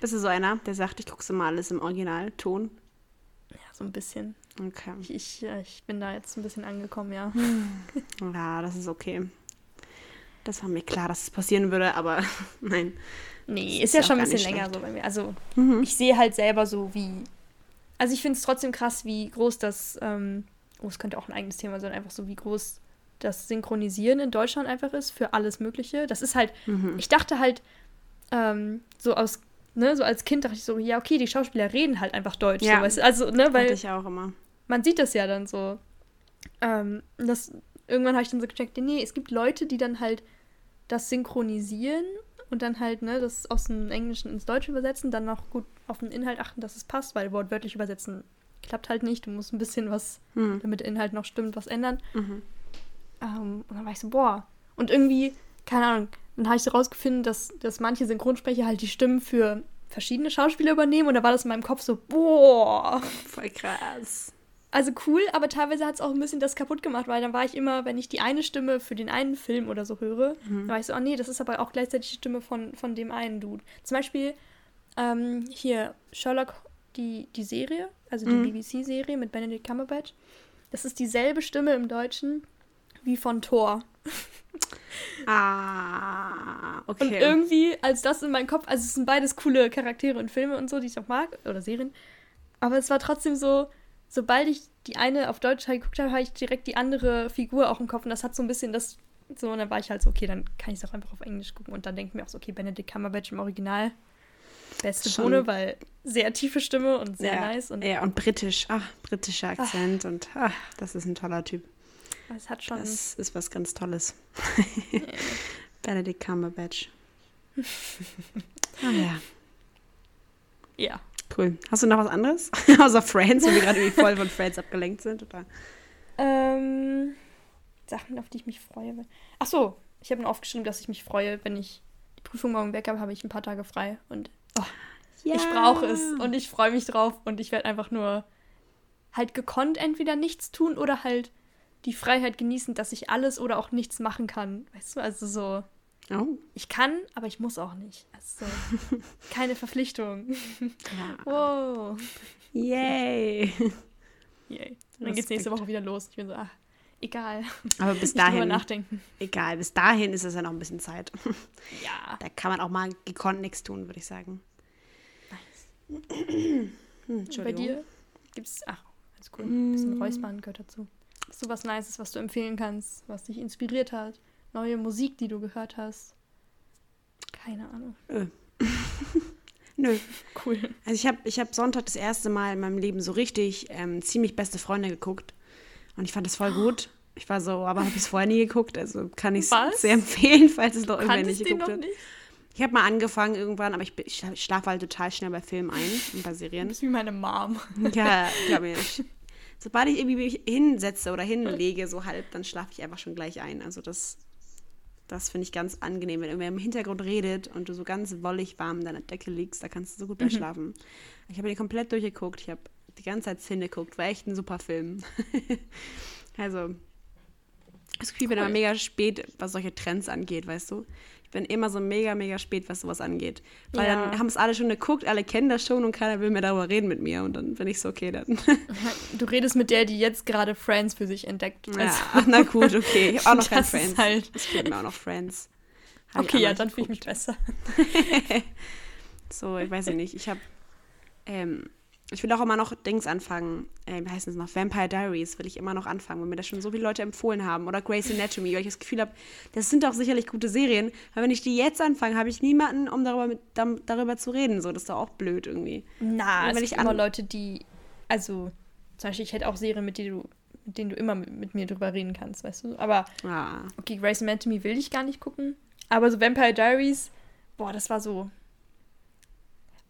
Bist du so einer, der sagt, ich guck's immer alles im Originalton? ja, so ein bisschen. Okay. Ich, ich, ich bin da jetzt ein bisschen angekommen, ja. Ja, das ist okay. Das war mir klar, dass es passieren würde, aber (laughs) nein. Nee, Das ist ja ist schon ein bisschen länger schlecht. so bei mir. Also Mhm. ich sehe halt selber so, wie. Also ich finde es trotzdem krass, wie groß das. Ähm, oh, es könnte auch ein eigenes Thema sein, einfach so, wie groß das Synchronisieren in Deutschland einfach ist für alles Mögliche. Das ist halt. Mhm. Ich dachte halt, ähm, so aus. Ne, so als Kind dachte ich so, ja, okay, die Schauspieler reden halt einfach Deutsch. Ja. So? Also, ne, weil ich auch immer. man sieht das ja dann so. Ähm, das, irgendwann habe ich dann so gecheckt, nee, es gibt Leute, die dann halt das synchronisieren und dann halt, ne, das aus dem Englischen ins Deutsche übersetzen, dann noch gut auf den Inhalt achten, dass es passt, weil wortwörtlich übersetzen klappt halt nicht. Du musst ein bisschen was, Mhm. damit der Inhalt noch stimmt, was ändern. Mhm. Ähm, und dann war ich so, boah. Und irgendwie, keine Ahnung, dann habe ich so rausgefunden, dass, dass manche Synchronsprecher halt die Stimmen für verschiedene Schauspieler übernehmen und da war das in meinem Kopf so, boah. Voll krass. Also cool, aber teilweise hat es auch ein bisschen das kaputt gemacht, weil dann war ich immer, wenn ich die eine Stimme für den einen Film oder so höre, dann war ich so, oh nee, das ist aber auch gleichzeitig die Stimme von, von dem einen Dude. Zum Beispiel ähm, hier Sherlock, die, die Serie, also die Mhm. BBC-Serie mit Benedict Cumberbatch. Das ist dieselbe Stimme im Deutschen wie von Thor. Ah, Und okay. irgendwie, als das in meinem Kopf, also es sind beides coole Charaktere und Filme und so, die ich auch mag, oder Serien, aber es war trotzdem so, sobald ich die eine auf Deutsch halt geguckt habe, habe ich direkt die andere Figur auch im Kopf und das hat so ein bisschen das, so, und dann war ich halt so, okay, dann kann ich es auch einfach auf Englisch gucken und dann denke ich mir auch so, okay, Benedict Cumberbatch im Original, beste Schon. Bohne, weil sehr tiefe Stimme und sehr ja. nice und ja, und britisch. Ach, britischer Akzent und ach, das ist ein toller Typ. es hat schon, Das ist was ganz Tolles. (laughs) Benedict Cumberbatch. (laughs) Ah ja, ja. cool. Hast du noch was anderes? (laughs) Außer Friends, wo wir gerade irgendwie voll von Friends abgelenkt sind? Oder? Ähm, Sachen, auf die ich mich freue. Ach so, ich habe nur aufgeschrieben, dass ich mich freue, wenn ich die Prüfung morgen weg habe, habe ich ein paar Tage frei und oh, ich brauche es und ich freue mich drauf und ich werde einfach nur halt gekonnt entweder nichts tun oder halt die Freiheit genießen, dass ich alles oder auch nichts machen kann. Weißt du, also so, Oh, ich kann, aber ich muss auch nicht. Also so, (laughs) keine Verpflichtung. ja. Wow. Yay. Yay. Und dann geht's nächste Woche wieder los. Ich bin so, ach, egal. Aber bis (laughs) dahin, nachdenken. egal, bis dahin ist es ja noch ein bisschen Zeit. (laughs) Ja. Da kann man auch mal gekonnt nichts tun, würde ich sagen. (clears throat) Hm, Und bei Entschuldigung. dir gibt's, ach, alles cool. Ein bisschen Räuspern gehört dazu. Hast du was Nices, was du empfehlen kannst, was dich inspiriert hat? Neue Musik, die du gehört hast? Keine Ahnung. (laughs) Nö. Cool. Also ich habe ich hab Sonntag das erste Mal in meinem Leben so richtig ähm, ziemlich beste Freunde geguckt. Und ich fand das voll gut. Ich war so, aber habe ich es vorher nie geguckt, also kann ich es sehr empfehlen, falls es noch irgendwer nicht geguckt hat. nicht? Ich habe mal angefangen irgendwann, aber ich, bin- ich schlafe halt total schnell bei Filmen ein und bei Serien. bist wie meine Mom. (laughs) Ja, glaub mir. Ich, (laughs) sobald ich irgendwie mich hinsetze oder hinlege, so halb, dann schlafe ich einfach schon gleich ein. Also das, das finde ich ganz angenehm, wenn irgendwer im Hintergrund redet und du so ganz wollig warm in deiner Decke liegst, da kannst du so gut bei schlafen. Ich habe den komplett durchgeguckt, ich habe die ganze Zeit hingeguckt, war echt ein super Film. (laughs) also, das Gefühl, ich bin Cool. immer mega spät, was solche Trends angeht, weißt du? Ich bin immer so mega, mega spät, was sowas angeht. Weil Ja. dann haben es alle schon geguckt, alle kennen das schon und keiner will mehr darüber reden mit mir. Und dann bin ich so, okay, dann. (laughs) Du redest mit der, die jetzt gerade Friends für sich entdeckt. Ja, Also, ach, na gut, okay. (laughs) Ich habe auch noch kein Das ist Friends. halt- Es fehlt mir auch noch Friends. Hab okay, ja, dann fühle ich mich besser. So, ich weiß ja nicht. Ich habe ähm, Ich will auch immer noch Dings anfangen. Äh, wie heißt das noch? Vampire Diaries will ich immer noch anfangen, weil mir das schon so viele Leute empfohlen haben. Oder Grey's Anatomy, weil ich das Gefühl habe, das sind doch sicherlich gute Serien. Aber wenn ich die jetzt anfange, habe ich niemanden, um darüber, mit, darüber zu reden. So, das ist doch auch blöd irgendwie. Na, Und es wenn gibt ich immer an- Leute, die, also zum Beispiel, ich hätte auch Serien, mit denen du, mit denen du immer mit, mit mir drüber reden kannst, weißt du? Aber Ah, okay, Grey's Anatomy will ich gar nicht gucken. Aber so Vampire Diaries, boah, das war so.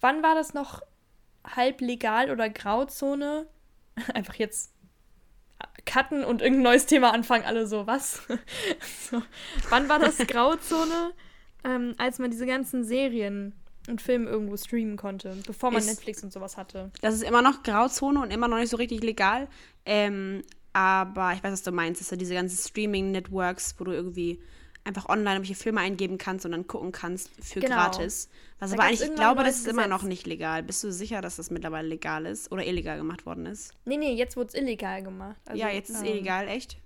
Wann war das noch halb legal oder Grauzone? (laughs) Einfach jetzt cutten und irgendein neues Thema anfangen, alle so, was? (laughs) so. Wann war das (laughs) Grauzone, ähm, als man diese ganzen Serien und Filme irgendwo streamen konnte, bevor man Ist- Netflix und sowas hatte? das ist immer noch Grauzone und immer noch nicht so richtig legal. Ähm, aber ich weiß, was du meinst. Das sind diese ganzen Streaming-Networks, wo du irgendwie einfach online irgendwelche Filme eingeben kannst und dann gucken kannst für Genau. gratis. Was Da aber eigentlich, ich glaube, das ist immer Gesetz. noch nicht legal. Bist du sicher, dass das mittlerweile legal ist oder illegal gemacht worden ist? Nee, nee, jetzt wurde es illegal gemacht. Also, ja, jetzt ist es ähm, illegal, echt?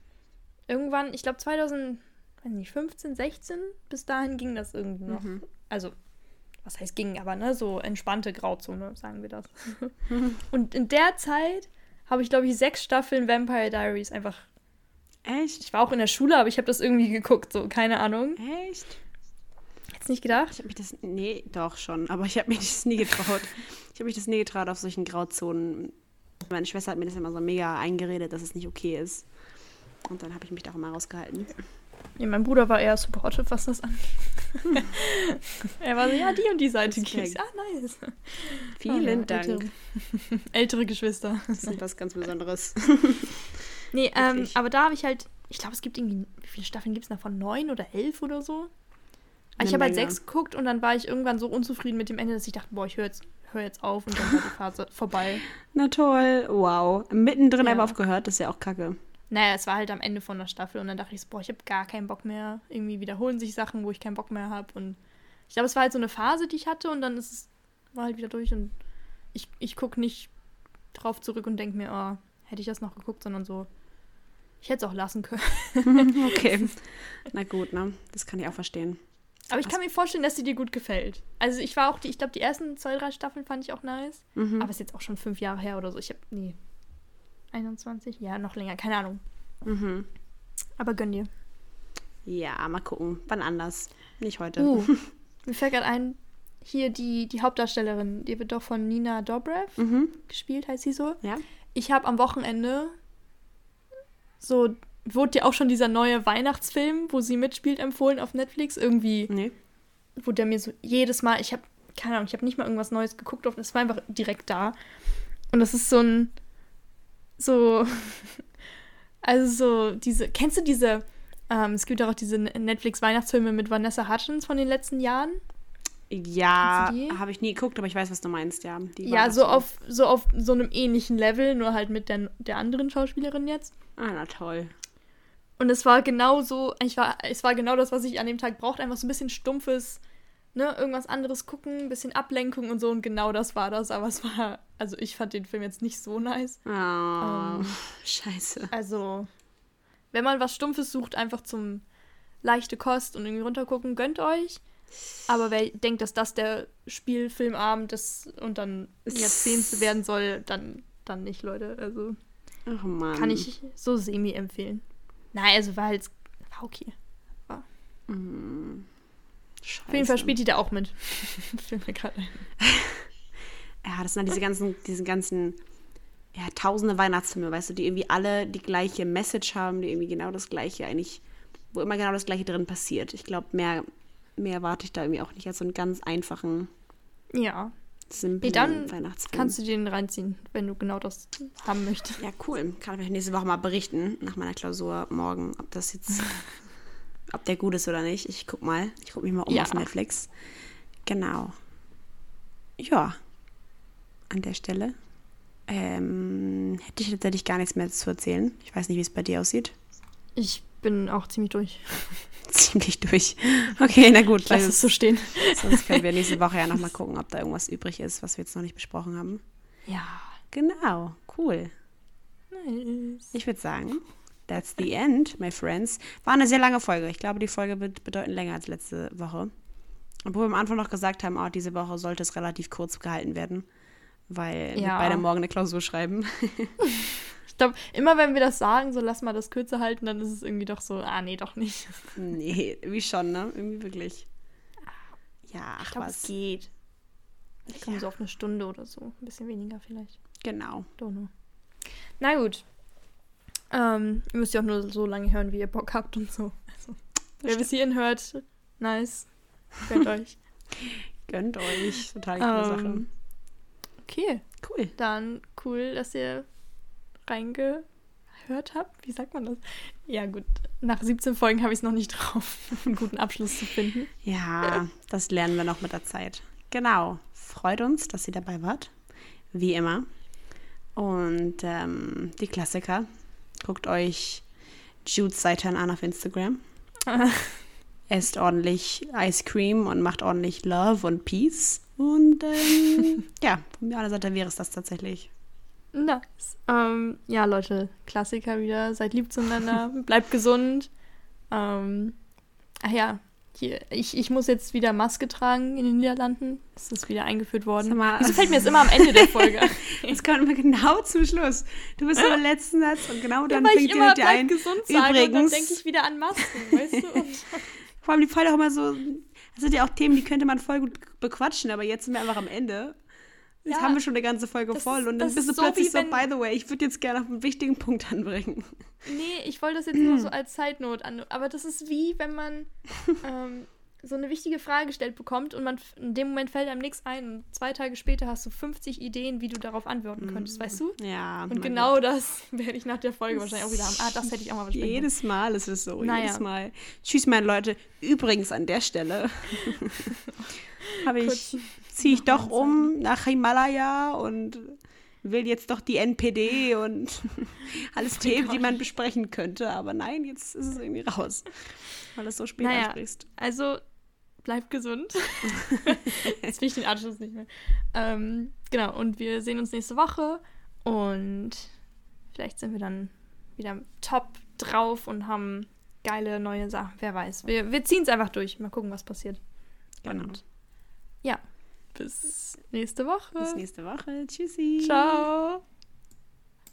Irgendwann, ich glaube 2000, weiß nicht, 15, 16, bis dahin ging das irgendwie noch. Mhm. Also, was heißt ging, aber ne, so entspannte Grauzone, sagen wir das. (laughs) Und in der Zeit habe ich, glaube ich, sechs Staffeln Vampire Diaries einfach. Echt? Ich war auch in der Schule, aber ich habe das irgendwie geguckt, so, keine Ahnung. Echt? Hättest nicht gedacht? Ich habe mich das. Nee, doch schon. Aber ich habe mich das nie getraut. ich habe mich das nie getraut auf solchen Grauzonen. Meine Schwester hat mir das immer so mega eingeredet, dass es nicht okay ist. Und dann habe ich mich da auch mal rausgehalten. Nee, mein Bruder war eher supportive, was das angeht. (laughs) er war so, ja, die und die Seite klingt- Ah, nice. Vielen ja, Dank. Ältere, ältere Geschwister. Das ist was ganz Besonderes. (laughs) Nee, ähm, aber da habe ich halt, ich glaube, es gibt irgendwie, wie viele Staffeln gibt es davon? Neun oder elf oder so? Eine ich habe halt sechs geguckt und dann war ich irgendwann so unzufrieden mit dem Ende, dass ich dachte, boah, ich höre jetzt, hör jetzt auf und dann war die Phase (laughs) vorbei. Na toll. Wow. Mittendrin Ja. einfach aufgehört, das ist ja auch kacke. Naja, es war halt am Ende von der Staffel und dann dachte ich so, boah, ich habe gar keinen Bock mehr. Irgendwie wiederholen sich Sachen, wo ich keinen Bock mehr habe. Und ich glaube, es war halt so eine Phase, die ich hatte und dann ist es, war halt wieder durch und ich, ich gucke nicht drauf zurück und denke mir, oh, hätte ich das noch geguckt, sondern so, ich hätte es auch lassen können. (laughs) okay. (laughs) Na gut, ne? Das kann ich auch verstehen. Aber ich kann mir vorstellen, dass sie dir gut gefällt. Also ich war auch die, ich glaube, die ersten zwei, drei Staffeln fand ich auch nice. Mhm. Aber ist jetzt auch schon fünf Jahre her oder so. Ich habe, nee, 21? Ja, noch länger, keine Ahnung. Mhm. Aber gönn dir. Ja, mal gucken. Wann anders. Nicht heute. Uh, (laughs) mir fällt gerade ein, hier die, die Hauptdarstellerin, die wird doch von Nina Dobrev Mhm. gespielt, heißt sie so. Ja. Ich habe am Wochenende so, wurde dir auch schon dieser neue Weihnachtsfilm, wo sie mitspielt, empfohlen auf Netflix. Irgendwie Nee. wo der mir so jedes Mal, ich habe keine Ahnung, ich habe nicht mal irgendwas Neues geguckt, das war einfach direkt da. Und das ist so ein so (laughs) also so diese kennst du diese ähm, es gibt auch diese Netflix Weihnachtsfilme mit Vanessa Hudgens von den letzten Jahren? Ja, habe ich nie geguckt, aber ich weiß, was du meinst, ja. Die Ja, so auf so auf so einem ähnlichen Level, nur halt mit der, der anderen Schauspielerin jetzt. Ah, na toll. Und es war genau so, ich war, es war genau das, was ich an dem Tag brauchte. Einfach so ein bisschen stumpfes, ne, irgendwas anderes gucken, ein bisschen Ablenkung und so. Und genau das war das. Aber es war, also ich fand den Film jetzt nicht so nice. Oh, Ähm. (laughs) scheiße. Also, wenn man was Stumpfes sucht, einfach zum leichte Kost und irgendwie runtergucken, gönnt euch. Aber wer denkt, dass das der Spielfilmabend ist und dann Jahrzehnte werden soll, dann, dann nicht, Leute. Also Ach Mann. kann ich so semi empfehlen. Nein, also war halt, war okay. Scheiße. Auf jeden Fall spielt die da auch mit. (laughs) Fällt mir gerade ein. (laughs) Ja, das sind dann diese ganzen, diese ganzen, ja, tausende Weihnachtsfilme, weißt du, die irgendwie alle die gleiche Message haben, die irgendwie genau das gleiche eigentlich, wo immer genau das gleiche drin passiert. Ich glaube, mehr, mehr erwarte ich da irgendwie auch nicht als so einen ganz einfachen, Ja. simplen Nee, dann Weihnachtsfilm. kannst du den reinziehen, wenn du genau das haben möchtest. Ja, cool. Kann ich nächste Woche mal berichten, nach meiner Klausur morgen, ob das jetzt, (laughs) ob der gut ist oder nicht. Ich guck mal. Ich guck mich mal um Ja. auf Netflix. Genau. Ja. An der Stelle. Ähm, hätte ich tatsächlich gar nichts mehr zu erzählen. Ich weiß nicht, wie es bei dir aussieht. Ich bin auch ziemlich durch. Ziemlich durch. (laughs) Okay, na gut. Weil es so stehen. sonst können wir nächste Woche ja nochmal (laughs) gucken, ob da irgendwas übrig ist, was wir jetzt noch nicht besprochen haben. Ja. Genau. Cool. Nice. Ich würde sagen, that's the end, my friends. War eine sehr lange Folge. Ich glaube, die Folge wird bedeutend länger als letzte Woche. Obwohl wir am Anfang noch gesagt haben, oh, diese Woche sollte es relativ kurz gehalten werden. weil wir Ja. beide morgen eine Klausur schreiben. (laughs) Ich glaube, immer wenn wir das sagen, so lass mal das kürzer halten, dann ist es irgendwie doch so, ah, nee, doch nicht. (laughs) nee, wie schon, ne? Irgendwie wirklich. Ja, Ich ach glaube, es was. geht. Ich komme Ja. so auf eine Stunde oder so. Ein bisschen weniger vielleicht. Genau. Don't know. Na gut. Ähm, ihr müsst ja auch nur so lange hören, wie ihr Bock habt und so. Also, wer bis hierhin hört, nice. Gönnt (laughs) euch. Gönnt euch. Total coole Sache. Ähm, okay, Cool. dann cool, dass ihr reingehört habt. Wie sagt man das? Ja, gut. Nach 17 Folgen habe ich es noch nicht (laughs) drauf, einen guten Abschluss zu finden. Ja, das lernen wir noch mit der Zeit. Genau. Freut uns, dass ihr dabei wart. Wie immer. Und ähm, die Klassiker. Guckt euch Jude's Seite an auf Instagram. (laughs) Esst ordentlich Ice Cream und macht ordentlich Love und Peace. Und ähm, (laughs) ja, von meiner Seite wäre es das tatsächlich. Nice. Ähm, ja, Leute, Klassiker wieder. Seid lieb zueinander. (laughs) Bleibt gesund. Ähm, ach ja, hier, ich, ich muss jetzt wieder Maske tragen in den Niederlanden. Das ist wieder eingeführt worden. Mal- Wieso fällt mir das immer am Ende der Folge? Jetzt kommen wir genau zum Schluss. Du bist am letzten Satz und genau dann fängt ihr mit dir ein. gesund sage und dann Übrigens- denke ich wieder an Masken, weißt du? (laughs) Vor allem die fallen auch immer so. Das sind ja auch Themen, die könnte man voll gut bequatschen, aber jetzt sind wir einfach am Ende. Jetzt Ja, haben wir schon eine ganze Folge das voll und dann bist du so, plötzlich so, by the way, ich würde jetzt gerne auf einen wichtigen Punkt anbringen. nee, ich wollte das jetzt nur so (clears throat) als Zeitnot an. Aber das ist wie, wenn man ähm, so eine wichtige Frage gestellt bekommt und man in dem Moment fällt einem nichts ein und zwei Tage später hast du 50 Ideen, wie du darauf antworten könntest, weißt du? Ja. Und genau das (laughs) werde ich nach der Folge wahrscheinlich auch wieder haben. Ah, das hätte ich auch mal Gott. besprechen. Jedes Mal ist es so, Naja. jedes Mal. Tschüss, meine Leute. Übrigens an der Stelle (laughs) (laughs) habe ich, Kurz ziehe ich doch um nach Himalaya und will jetzt doch die NPD und (laughs) alles Themen, die man besprechen könnte. Aber nein, jetzt ist es irgendwie raus, weil es so spät Naja. ansprichst. Also, bleibt gesund. (laughs) Jetzt will ich den Anschluss nicht mehr. Ähm, genau, und wir sehen uns nächste Woche und vielleicht sind wir dann wieder top drauf und haben geile neue Sachen. Wer weiß. Wir, wir ziehen es einfach durch. Mal gucken, was passiert. Genau. Und ja, bis nächste Woche. Bis nächste Woche. Tschüssi. Ciao.